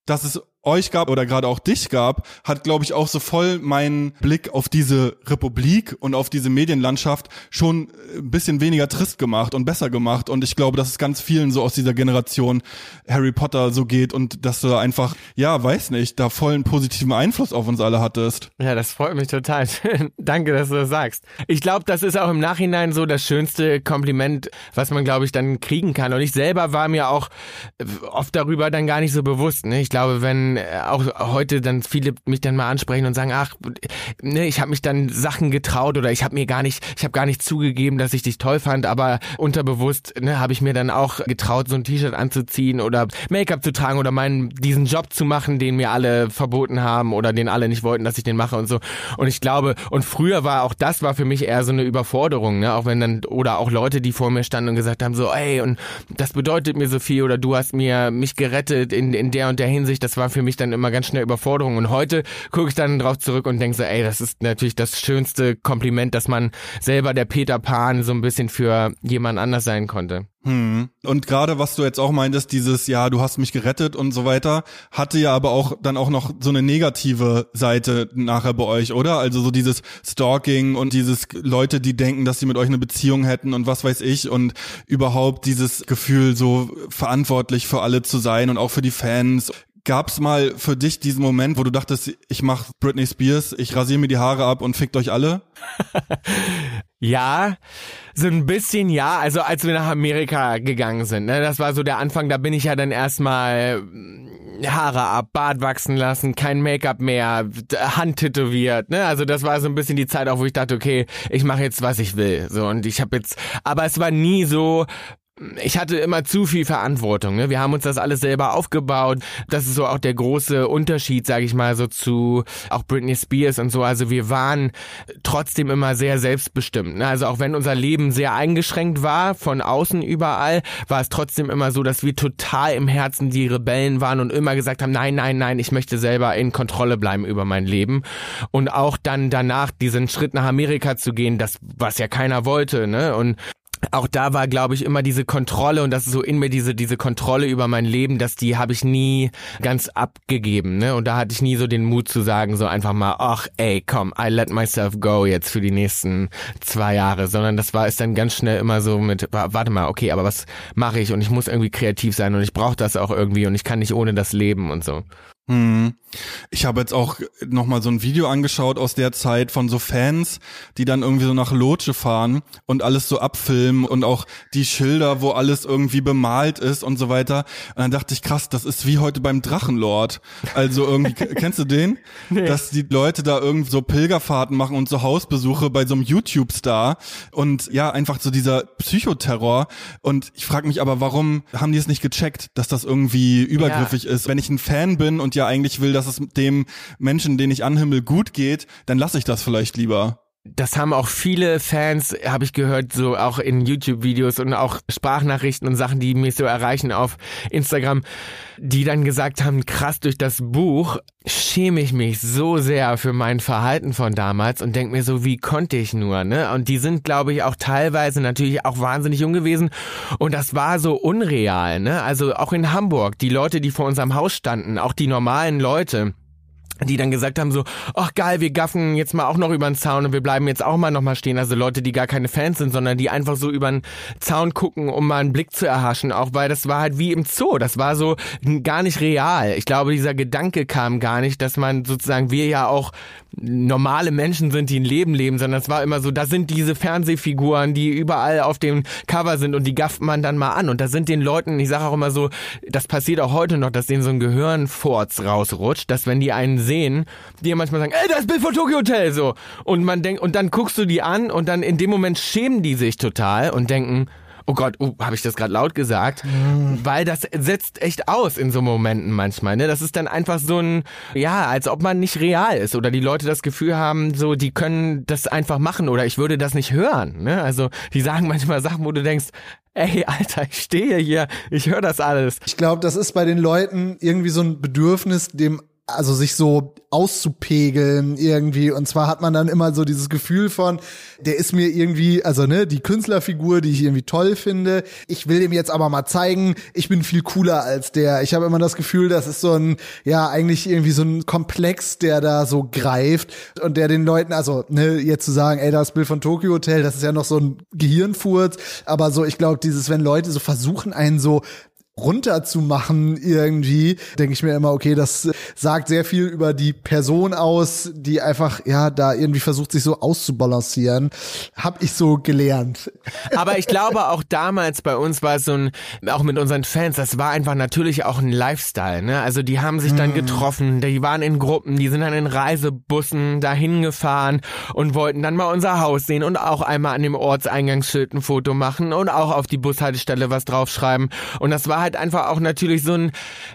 dass es euch gab oder gerade auch dich gab, hat, glaube ich, auch so voll meinen Blick auf diese Republik und auf diese Medienlandschaft schon ein bisschen weniger trist gemacht und besser gemacht. Und ich glaube, dass es ganz vielen so aus dieser Generation Harry Potter so geht und dass du da einfach, ja, weiß nicht, da vollen positiven Einfluss auf uns alle hattest. Ja, das freut mich total. Danke, dass du das sagst. Ich glaube, das ist auch im Nachhinein so das schönste Kompliment, was man, glaube ich, dann kriegen kann. Und ich selber war mir auch äh, oft darüber dann gar nicht so bewusst. Ne? Ich glaube, wenn äh, auch heute dann viele mich dann mal ansprechen und sagen, ach, ne, ich habe mich dann Sachen getraut oder ich habe mir gar nicht, ich habe gar nicht zugegeben, dass ich dich toll fand, aber unterbewusst ne, habe ich mir dann auch getraut, so ein T-Shirt anzuziehen oder Make-up zu tragen oder meinen diesen Job zu machen, den mir alle verboten haben oder den alle nicht wollten, dass ich den mache und so. Und ich glaube, und früher war auch das war für mich eher so eine Überforderung, ne? Auch wenn dann oder auch Leute, die vor mir standen und gesagt haben, so, ey, und das bedeutet mir so viel oder du hast mir mich gerettet in, in der und der Hinsicht, das war für mich dann immer ganz schnell Überforderung. Und heute gucke ich dann drauf zurück und denke so, ey, das ist natürlich das schönste Kompliment, dass man selber der Peter Pan so ein bisschen für jemand anders sein konnte. Hm. Und gerade was du jetzt auch meintest, dieses, ja, du hast mich gerettet und so weiter, hatte ja aber auch dann auch noch so eine negative Seite nachher bei euch, oder? Also so dieses Stalking und dieses Leute, die denken, dass sie mit euch eine Beziehung hätten und was weiß ich und überhaupt dieses Gefühl, so verantwortlich für alle zu sein und auch für die Fans. Gab's mal für dich diesen Moment, wo du dachtest, ich mach Britney Spears, ich rasiere mir die Haare ab und fickt euch alle? Ja, so ein bisschen ja. Also als wir nach Amerika gegangen sind, ne, das war so der Anfang. Da bin ich ja dann erstmal Haare ab, Bart wachsen lassen, kein Make-up mehr, Hand tätowiert, ne? Also das war so ein bisschen die Zeit auch, wo ich dachte, okay, ich mache jetzt, was ich will. So und ich habe jetzt, aber es war nie so, ich hatte immer zu viel Verantwortung. Ne? Wir haben uns das alles selber aufgebaut. Das ist so auch der große Unterschied, sage ich mal, so zu auch Britney Spears und so. Also wir waren trotzdem immer sehr selbstbestimmt. Ne? Also auch wenn unser Leben sehr eingeschränkt war von außen überall, war es trotzdem immer so, dass wir total im Herzen die Rebellen waren und immer gesagt haben, nein, nein, nein, ich möchte selber in Kontrolle bleiben über mein Leben. Und auch dann danach diesen Schritt nach Amerika zu gehen, das was ja keiner wollte. Ne? Und auch da war, glaube ich, immer diese Kontrolle und das ist so in mir diese diese Kontrolle über mein Leben, dass die habe ich nie ganz abgegeben, ne? Und da hatte ich nie so den Mut zu sagen, so einfach mal, ach, ey, komm, I let myself go jetzt für die nächsten zwei Jahre, sondern das war ist dann ganz schnell immer so mit, warte mal, okay, aber was mache ich und ich muss irgendwie kreativ sein und ich brauche das auch irgendwie und ich kann nicht ohne das leben und so. Hm. Ich habe jetzt auch noch mal so ein Video angeschaut aus der Zeit von so Fans, die dann irgendwie so nach Lotsche fahren und alles so abfilmen und auch die Schilder, wo alles irgendwie bemalt ist und so weiter. Und dann dachte ich, krass, das ist wie heute beim Drachenlord. Also irgendwie, kennst du den? Nee. Dass die Leute da irgendwie so Pilgerfahrten machen und so Hausbesuche bei so einem YouTube-Star und ja, einfach so dieser Psychoterror. Und ich frage mich aber, warum haben die es nicht gecheckt, dass das irgendwie übergriffig ja. ist? Wenn ich ein Fan bin und ja eigentlich will, dass es dem Menschen, den ich anhimmel, gut geht, dann lasse ich das vielleicht lieber. Das haben auch viele Fans, habe ich gehört, so auch in YouTube-Videos und auch Sprachnachrichten und Sachen, die mich so erreichen auf Instagram, die dann gesagt haben, krass, durch das Buch schäme ich mich so sehr für mein Verhalten von damals und denke mir so, wie konnte ich nur, ne? Und die sind, glaube ich, auch teilweise natürlich auch wahnsinnig jung gewesen und das war so unreal, ne? Also auch in Hamburg, die Leute, die vor unserem Haus standen, auch die normalen Leute, die dann gesagt haben so, ach geil, wir gaffen jetzt mal auch noch über den Zaun und wir bleiben jetzt auch mal noch mal stehen. Also Leute, die gar keine Fans sind, sondern die einfach so über den Zaun gucken, um mal einen Blick zu erhaschen. Auch weil das war halt wie im Zoo. Das war so gar nicht real. Ich glaube, dieser Gedanke kam gar nicht, dass man sozusagen, wir ja auch normale Menschen sind, die ein Leben leben, sondern es war immer so, da sind diese Fernsehfiguren, die überall auf dem Cover sind und die gafft man dann mal an. Und da sind den Leuten, ich sage auch immer so, das passiert auch heute noch, dass denen so ein Gehirnfurz rausrutscht, dass wenn die einen sehen, die manchmal sagen, ey, das Bild von Tokyo Hotel, so. Und man denkt, und dann guckst du die an und dann in dem Moment schämen die sich total und denken, oh Gott, oh, habe ich das gerade laut gesagt? Mhm. Weil das setzt echt aus in so Momenten manchmal. Ne? Das ist dann einfach so ein, ja, als ob man nicht real ist oder die Leute das Gefühl haben, so, die können das einfach machen oder ich würde das nicht hören. Ne? Also die sagen manchmal Sachen, wo du denkst, ey, Alter, ich stehe hier, ich höre das alles. Ich glaube, das ist bei den Leuten irgendwie so ein Bedürfnis, dem also sich so auszupegeln irgendwie. Und zwar hat man dann immer so dieses Gefühl von, der ist mir irgendwie, also ne, die Künstlerfigur, die ich irgendwie toll finde. Ich will dem jetzt aber mal zeigen, ich bin viel cooler als der. Ich habe immer das Gefühl, das ist so ein, ja, eigentlich irgendwie so ein Komplex, der da so greift und der den Leuten, also ne, jetzt zu sagen, ey, das Bild von Tokyo Hotel, das ist ja noch so ein Gehirnfurz, aber so, ich glaube, dieses, wenn Leute so versuchen, einen so runterzumachen irgendwie, denke ich mir immer, okay, das sagt sehr viel über die Person aus, die einfach, ja, da irgendwie versucht, sich so auszubalancieren. Hab ich so gelernt. Aber ich glaube auch damals bei uns war es so ein, auch mit unseren Fans, das war einfach natürlich auch ein Lifestyle, ne? Also die haben sich dann hm. getroffen, die waren in Gruppen, die sind dann in Reisebussen dahin gefahren und wollten dann mal unser Haus sehen und auch einmal an dem Ortseingangsschild ein Foto machen und auch auf die Bushaltestelle was draufschreiben. Und das war halt einfach auch natürlich so ein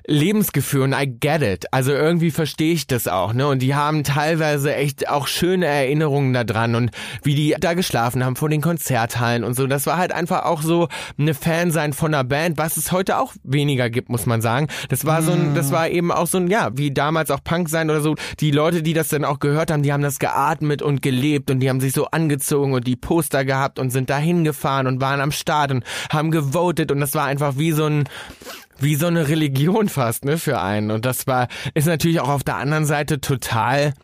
Lebensgefühl und I get it. Also irgendwie verstehe ich das auch, ne? Und die haben teilweise echt auch schöne Erinnerungen da dran und wie die da geschlafen haben vor den Konzerthallen und so. Das war halt einfach auch so eine Fan sein von einer Band, was es heute auch weniger gibt, muss man sagen. Das war so ein, das war eben auch so ein, ja, wie damals auch Punk sein oder so. Die Leute, die das dann auch gehört haben, die haben das geatmet und gelebt und die haben sich so angezogen und die Poster gehabt und sind dahin gefahren und waren am Start und haben gewotet und das war einfach wie so ein, wie so eine Religion fast, ne, für einen. Und das war, ist natürlich auch auf der anderen Seite total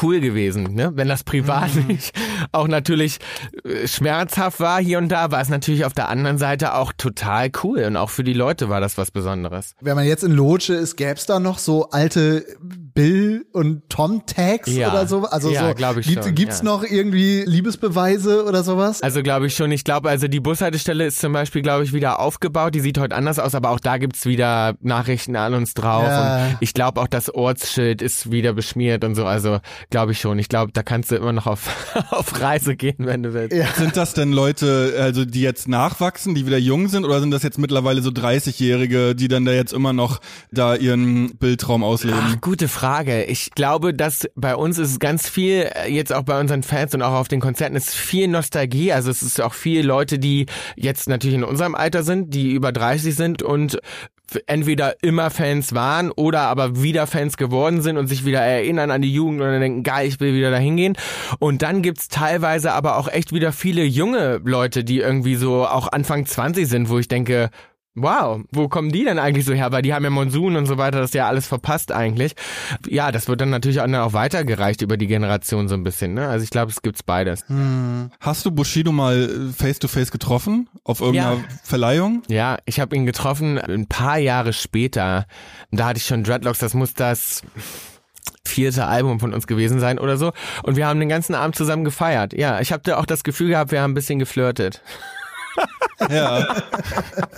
cool gewesen, ne? Wenn das privat mhm. nicht auch natürlich äh, schmerzhaft war hier und da, war es natürlich auf der anderen Seite auch total cool und auch für die Leute war das was Besonderes. Wenn man jetzt in Loge ist, gäbe es da noch so alte Bill und Tom Tags Ja. oder so? Also Ja, so glaub ich gibt, schon, gibt's ja. noch irgendwie Liebesbeweise oder sowas? Also glaube ich schon. Ich glaube, also die Bushaltestelle ist zum Beispiel, glaube ich, wieder aufgebaut. Die sieht heute anders aus, aber auch da gibt's wieder Nachrichten an uns drauf. Ja. Und ich glaube auch, das Ortsschild ist wieder beschmiert und so. Also glaube ich schon. Ich glaube, da kannst du immer noch auf, auf Reise gehen, wenn du willst. Ja. Sind das denn Leute, also die jetzt nachwachsen, die wieder jung sind, oder sind das jetzt mittlerweile so 30-Jährige, die dann da jetzt immer noch da ihren Bildtraum ausleben? Ach, gute Frage. Ich glaube, dass bei uns ist ganz viel, äh, jetzt auch bei unseren Fans und auch auf den Konzerten, ist viel Nostalgie. Also es ist auch viel Leute, die jetzt natürlich in unserem Alter sind, die über 30 sind und entweder immer Fans waren oder aber wieder Fans geworden sind und sich wieder erinnern an die Jugend und dann denken, geil, ich will wieder dahin gehen. Und dann gibt's teilweise aber auch echt wieder viele junge Leute, die irgendwie so auch Anfang 20 sind, wo ich denke, Wow, wo kommen die denn eigentlich so her? Weil die haben ja Monsun und so weiter, das ist ja alles verpasst eigentlich. Ja, das wird dann natürlich auch, auch weitergereicht über die Generation so ein bisschen. Ne? Also ich glaube, es gibt's beides. Hast du Bushido mal face to face getroffen auf irgendeiner Ja. Verleihung? Ja, ich habe ihn getroffen ein paar Jahre später. Da hatte ich schon Dreadlocks, das muss das vierte Album von uns gewesen sein oder so. Und wir haben den ganzen Abend zusammen gefeiert. Ja, ich habe da auch das Gefühl gehabt, wir haben ein bisschen geflirtet. Ja.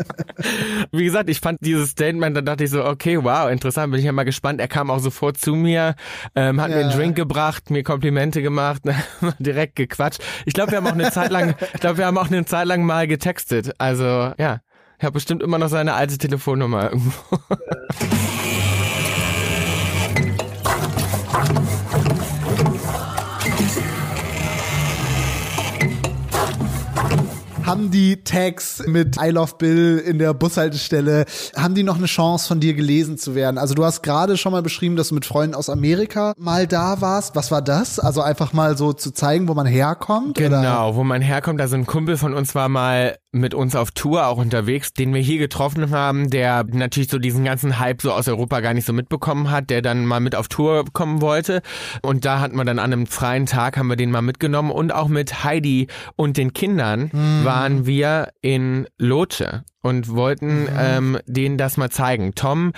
Wie gesagt, ich fand dieses Statement, da dachte ich so, okay, wow, interessant, bin ich ja mal gespannt. Er kam auch sofort zu mir, ähm, hat mir einen Ja. Drink gebracht, mir Komplimente gemacht, direkt gequatscht. Ich glaube, wir haben auch eine Zeit lang, ich glaube, wir haben auch eine Zeit lang mal getextet. Also, ja. Ich habe bestimmt immer noch seine alte Telefonnummer irgendwo. Haben die Tags mit I Love Bill in der Bushaltestelle, haben die noch eine Chance von dir gelesen zu werden? Also du hast gerade schon mal beschrieben, dass du mit Freunden aus Amerika mal da warst. Was war das? Also einfach mal so zu zeigen, wo man herkommt? Oder? Genau, wo man herkommt. Also ein Kumpel von uns war mal mit uns auf Tour auch unterwegs, den wir hier getroffen haben, der natürlich so diesen ganzen Hype so aus Europa gar nicht so mitbekommen hat, der dann mal mit auf Tour kommen wollte. Und da hat man dann an einem freien Tag haben wir den mal mitgenommen. Und auch mit Heidi und den Kindern waren wir in Loche und wollten ähm, denen das mal zeigen. Tom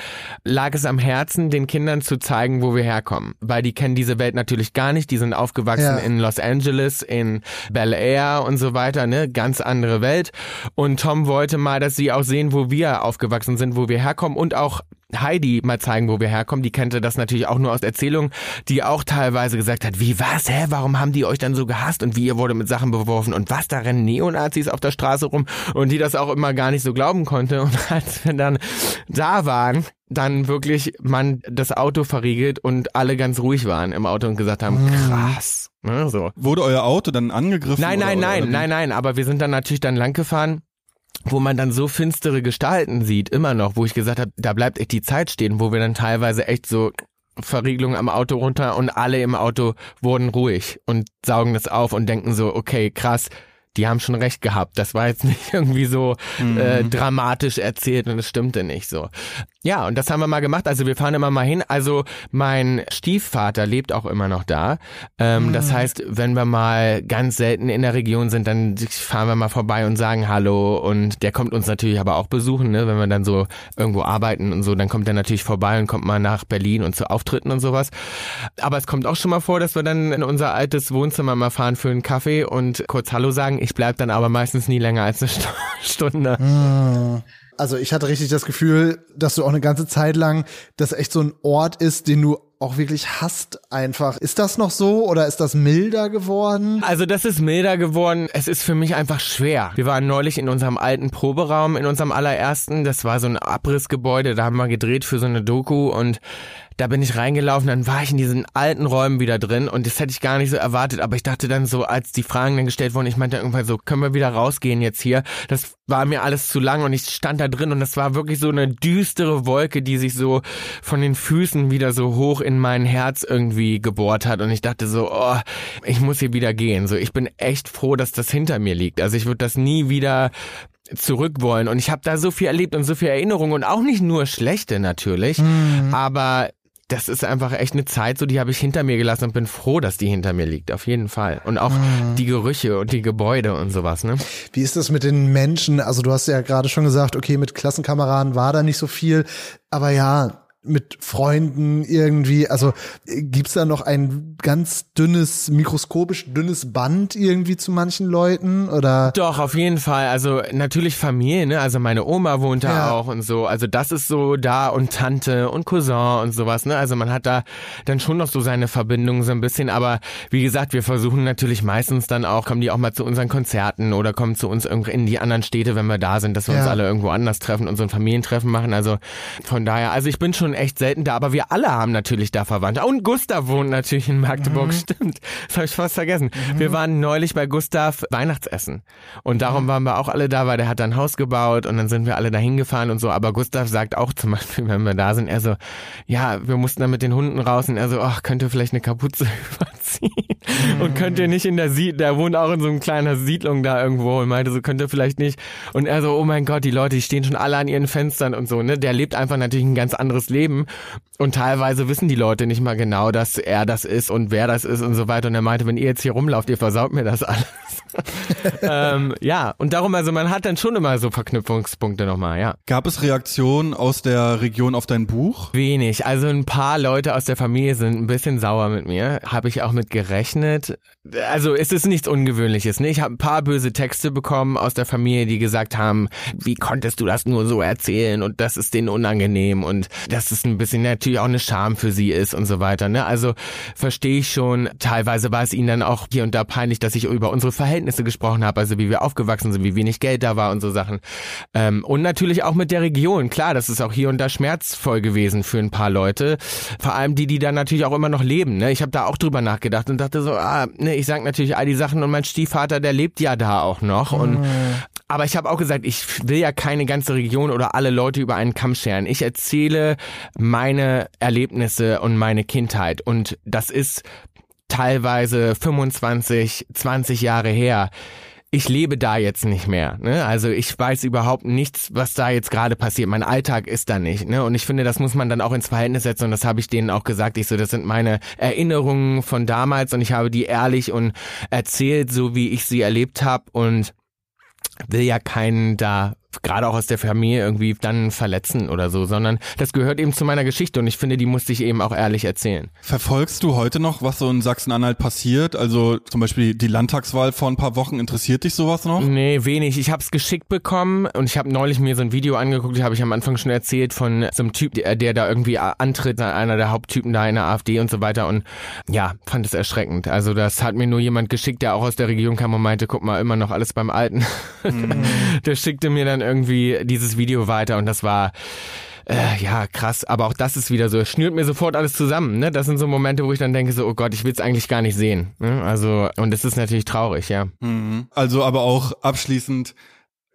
lag es am Herzen, den Kindern zu zeigen, wo wir herkommen, weil die kennen diese Welt natürlich gar nicht. Die sind aufgewachsen Ja. in Los Angeles, in Bel Air und so weiter, ne, ganz andere Welt. Und Tom wollte mal, dass sie auch sehen, wo wir aufgewachsen sind, wo wir herkommen und auch Heidi mal zeigen, wo wir herkommen. Die kannte das natürlich auch nur aus Erzählungen, die auch teilweise gesagt hat, wie was, hä, warum haben die euch dann so gehasst und wie ihr wurde mit Sachen beworfen und was, da rennen Neonazis auf der Straße rum und die das auch immer gar nicht so glauben konnte. Und als wir dann da waren, dann wirklich man das Auto verriegelt und alle ganz ruhig waren im Auto und gesagt haben, krass. Ne, so. Wurde euer Auto dann angegriffen? Nein, nein, oder, nein, oder nein, nein, aber wir sind dann natürlich dann lang gefahren wo man dann so finstere Gestalten sieht, immer noch, wo ich gesagt habe, da bleibt echt die Zeit stehen, wo wir dann teilweise echt so Verriegelung am Auto runter und alle im Auto wurden ruhig und saugen das auf und denken so, okay, krass, die haben schon recht gehabt. Das war jetzt nicht irgendwie so äh, dramatisch erzählt und es stimmte nicht so. Ja, und das haben wir mal gemacht. Also wir fahren immer mal hin. Also mein Stiefvater lebt auch immer noch da. Ähm, Das heißt, wenn wir mal ganz selten in der Region sind, dann fahren wir mal vorbei und sagen Hallo. Und der kommt uns natürlich aber auch besuchen, ne? wenn wir dann so irgendwo arbeiten und so, dann kommt er natürlich vorbei und kommt mal nach Berlin und zu Auftritten und sowas. Aber es kommt auch schon mal vor, dass wir dann in unser altes Wohnzimmer mal fahren für einen Kaffee und kurz Hallo sagen. Ich bleib dann aber meistens nie länger als eine Stu- Stunde. Also ich hatte richtig das Gefühl, dass du auch eine ganze Zeit lang, das echt so ein Ort ist, den du auch wirklich hasst einfach. Ist das noch so oder ist das milder geworden? Also das ist milder geworden. Es ist für mich einfach schwer. Wir waren neulich in unserem alten Proberaum, in unserem allerersten. Das war so ein Abrissgebäude. Da haben wir gedreht für so eine Doku und da bin ich reingelaufen, dann war ich in diesen alten Räumen wieder drin und das hätte ich gar nicht so erwartet, aber ich dachte dann so, als die Fragen dann gestellt wurden, ich meinte irgendwann so, können wir wieder rausgehen jetzt hier? Das war mir alles zu lang und ich stand da drin und das war wirklich so eine düstere Wolke, die sich so von den Füßen wieder so hoch in mein Herz irgendwie gebohrt hat und ich dachte so, oh, ich muss hier wieder gehen. So, ich bin echt froh, dass das hinter mir liegt. Also ich würde das nie wieder zurück wollen und ich habe da so viel erlebt und so viel Erinnerungen und auch nicht nur schlechte natürlich, aber das ist einfach echt eine Zeit, so die habe ich hinter mir gelassen und bin froh, dass die hinter mir liegt, auf jeden Fall. Und auch die Gerüche und die Gebäude und sowas, ne? Wie ist das mit den Menschen? Also du hast ja gerade schon gesagt, okay, mit Klassenkameraden war da nicht so viel, aber ja, mit Freunden irgendwie? Also gibt's da noch ein ganz dünnes, mikroskopisch dünnes Band irgendwie zu manchen Leuten oder? Doch, auf jeden Fall. Also natürlich Familie, ne? Also meine Oma wohnt da Ja. auch und so. Also das ist so da und Tante und Cousin und sowas, ne? Also man hat da dann schon noch so seine Verbindung so ein bisschen. Aber wie gesagt, wir versuchen natürlich meistens dann auch, kommen die auch mal zu unseren Konzerten oder kommen zu uns irgendwie in die anderen Städte, wenn wir da sind, dass wir uns Ja. alle irgendwo anders treffen und so ein Familientreffen machen. Also von daher, also ich bin schon echt selten da, aber wir alle haben natürlich da Verwandte. Und Gustav wohnt natürlich in Magdeburg, stimmt. Das habe ich fast vergessen. Wir waren neulich bei Gustav Weihnachtsessen. Und darum waren wir auch alle da, weil der hat ein Haus gebaut und dann sind wir alle da hingefahren und so. Aber Gustav sagt auch zum Beispiel, wenn wir da sind, er so, ja, wir mussten da mit den Hunden raus und er so, ach, könnt ihr vielleicht eine Kapuze überziehen? Und könnt ihr nicht in der Siedlung, der wohnt auch in so einer kleinen Siedlung da irgendwo und meinte so, könnt ihr vielleicht nicht. Und er so, oh mein Gott, die Leute, die stehen schon alle an ihren Fenstern und so, ne? Der lebt einfach natürlich ein ganz anderes Leben. Und teilweise wissen die Leute nicht mal genau, dass er das ist und wer das ist und so weiter. Und er meinte, wenn ihr jetzt hier rumlauft, ihr versaut mir das alles. ähm, ja, und darum, also man hat dann schon immer so Verknüpfungspunkte nochmal, ja. Gab es Reaktionen aus der Region auf dein Buch? Wenig. Also ein paar Leute aus der Familie sind ein bisschen sauer mit mir. Habe ich auch mit gerechnet. Also es ist nichts Ungewöhnliches. Ne? Ich habe ein paar böse Texte bekommen aus der Familie, die gesagt haben, wie konntest du das nur so erzählen und das ist denen unangenehm und dass es ein bisschen natürlich auch eine Scham für sie ist und so weiter. Ne? Also verstehe ich schon. Teilweise war es ihnen dann auch hier und da peinlich, dass ich über unsere Verhältnisse gesprochen habe, also wie wir aufgewachsen sind, wie wenig Geld da war und so Sachen. Ähm, und natürlich auch mit der Region. Klar, das ist auch hier und da schmerzvoll gewesen für ein paar Leute. Vor allem die, die da natürlich auch immer noch leben. Ne? Ich habe da auch drüber nachgedacht und dachte so, ah, ne, ich sag natürlich all die Sachen und mein Stiefvater, der lebt ja da auch noch. Und aber ich habe auch gesagt, ich will ja keine ganze Region oder alle Leute über einen Kamm scheren. Ich erzähle meine Erlebnisse und meine Kindheit. Und das ist teilweise 25, 20 Jahre her. Ich lebe da jetzt nicht mehr. Ne? Also ich weiß überhaupt nichts, was da jetzt gerade passiert. Mein Alltag ist da nicht. Ne? Und ich finde, das muss man dann auch ins Verhältnis setzen. Und das habe ich denen auch gesagt. Ich so, das sind meine Erinnerungen von damals und ich habe die ehrlich und erzählt, so wie ich sie erlebt habe. Und will ja keinen da gerade auch aus der Familie irgendwie dann verletzen oder so, sondern das gehört eben zu meiner Geschichte und ich finde, die musste ich eben auch ehrlich erzählen. Verfolgst du heute noch, was so in Sachsen-Anhalt passiert? Also zum Beispiel die Landtagswahl vor ein paar Wochen. Interessiert dich sowas noch? Nee, wenig. Ich habe es geschickt bekommen und ich habe neulich mir so ein Video angeguckt, habe ich am Anfang schon erzählt von so einem Typ, der, der da irgendwie antritt, einer der Haupttypen da in der AfD und so weiter und ja, fand es erschreckend. Also das hat mir nur jemand geschickt, der auch aus der Region kam und meinte, guck mal, immer noch alles beim Alten. der schickte mir dann irgendwie dieses Video weiter und das war äh, ja, krass, aber auch das ist wieder so, es schnürt mir sofort alles zusammen, ne? Das sind so Momente, wo ich dann denke so, oh Gott, ich will es eigentlich gar nicht sehen. Ne? Also, und es ist natürlich traurig, ja. Mhm. Also aber auch abschließend,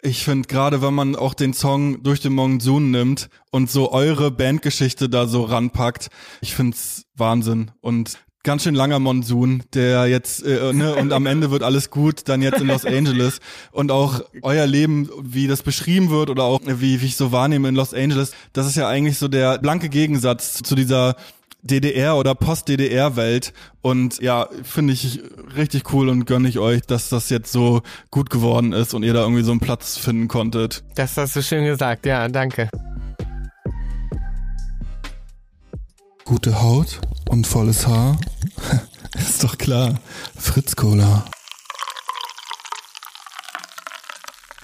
ich finde gerade, wenn man auch den Song durch den Monsun nimmt und so eure Bandgeschichte da so ranpackt, ich find's Wahnsinn und ganz schön langer Monsun, der jetzt äh, ne und am Ende wird alles gut, dann jetzt in Los Angeles und auch euer Leben, wie das beschrieben wird oder auch wie, wie ich so wahrnehme in Los Angeles, das ist ja eigentlich so der blanke Gegensatz zu dieser DDR oder Post-DDR-Welt und ja, finde ich richtig cool und gönne ich euch, dass das jetzt so gut geworden ist und ihr da irgendwie so einen Platz finden konntet. Das hast du schön gesagt, ja, danke. Gute Haut und volles Haar? ist doch klar. Fritz Cola.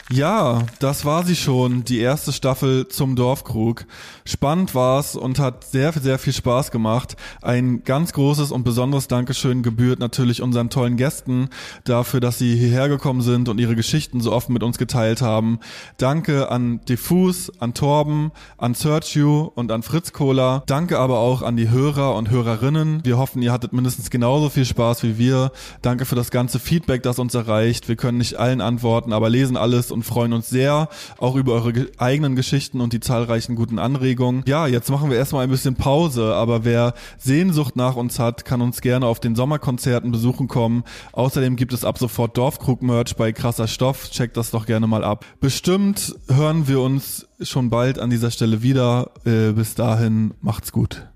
Ja, das war sie schon, die erste Staffel zum Dorfkrug. Spannend war's und hat sehr, sehr viel Spaß gemacht. Ein ganz großes und besonderes Dankeschön gebührt natürlich unseren tollen Gästen dafür, dass sie hierher gekommen sind und ihre Geschichten so offen mit uns geteilt haben. Danke an Diffus, an Torben, an Search You und an Fritz Cola. Danke aber auch an die Hörer und Hörerinnen. Wir hoffen, ihr hattet mindestens genauso viel Spaß wie wir. Danke für das ganze Feedback, das uns erreicht. Wir können nicht allen antworten, aber lesen alles und freuen uns sehr auch über eure ge eigenen Geschichten und die zahlreichen guten Anregungen. Ja, jetzt machen wir erstmal ein bisschen Pause, aber wer Sehnsucht nach uns hat, kann uns gerne auf den Sommerkonzerten besuchen kommen. Außerdem gibt es ab sofort Dorfkrug-Merch bei Krasser Stoff. Checkt das doch gerne mal ab. Bestimmt hören wir uns schon bald an dieser Stelle wieder. Äh, bis dahin, macht's gut.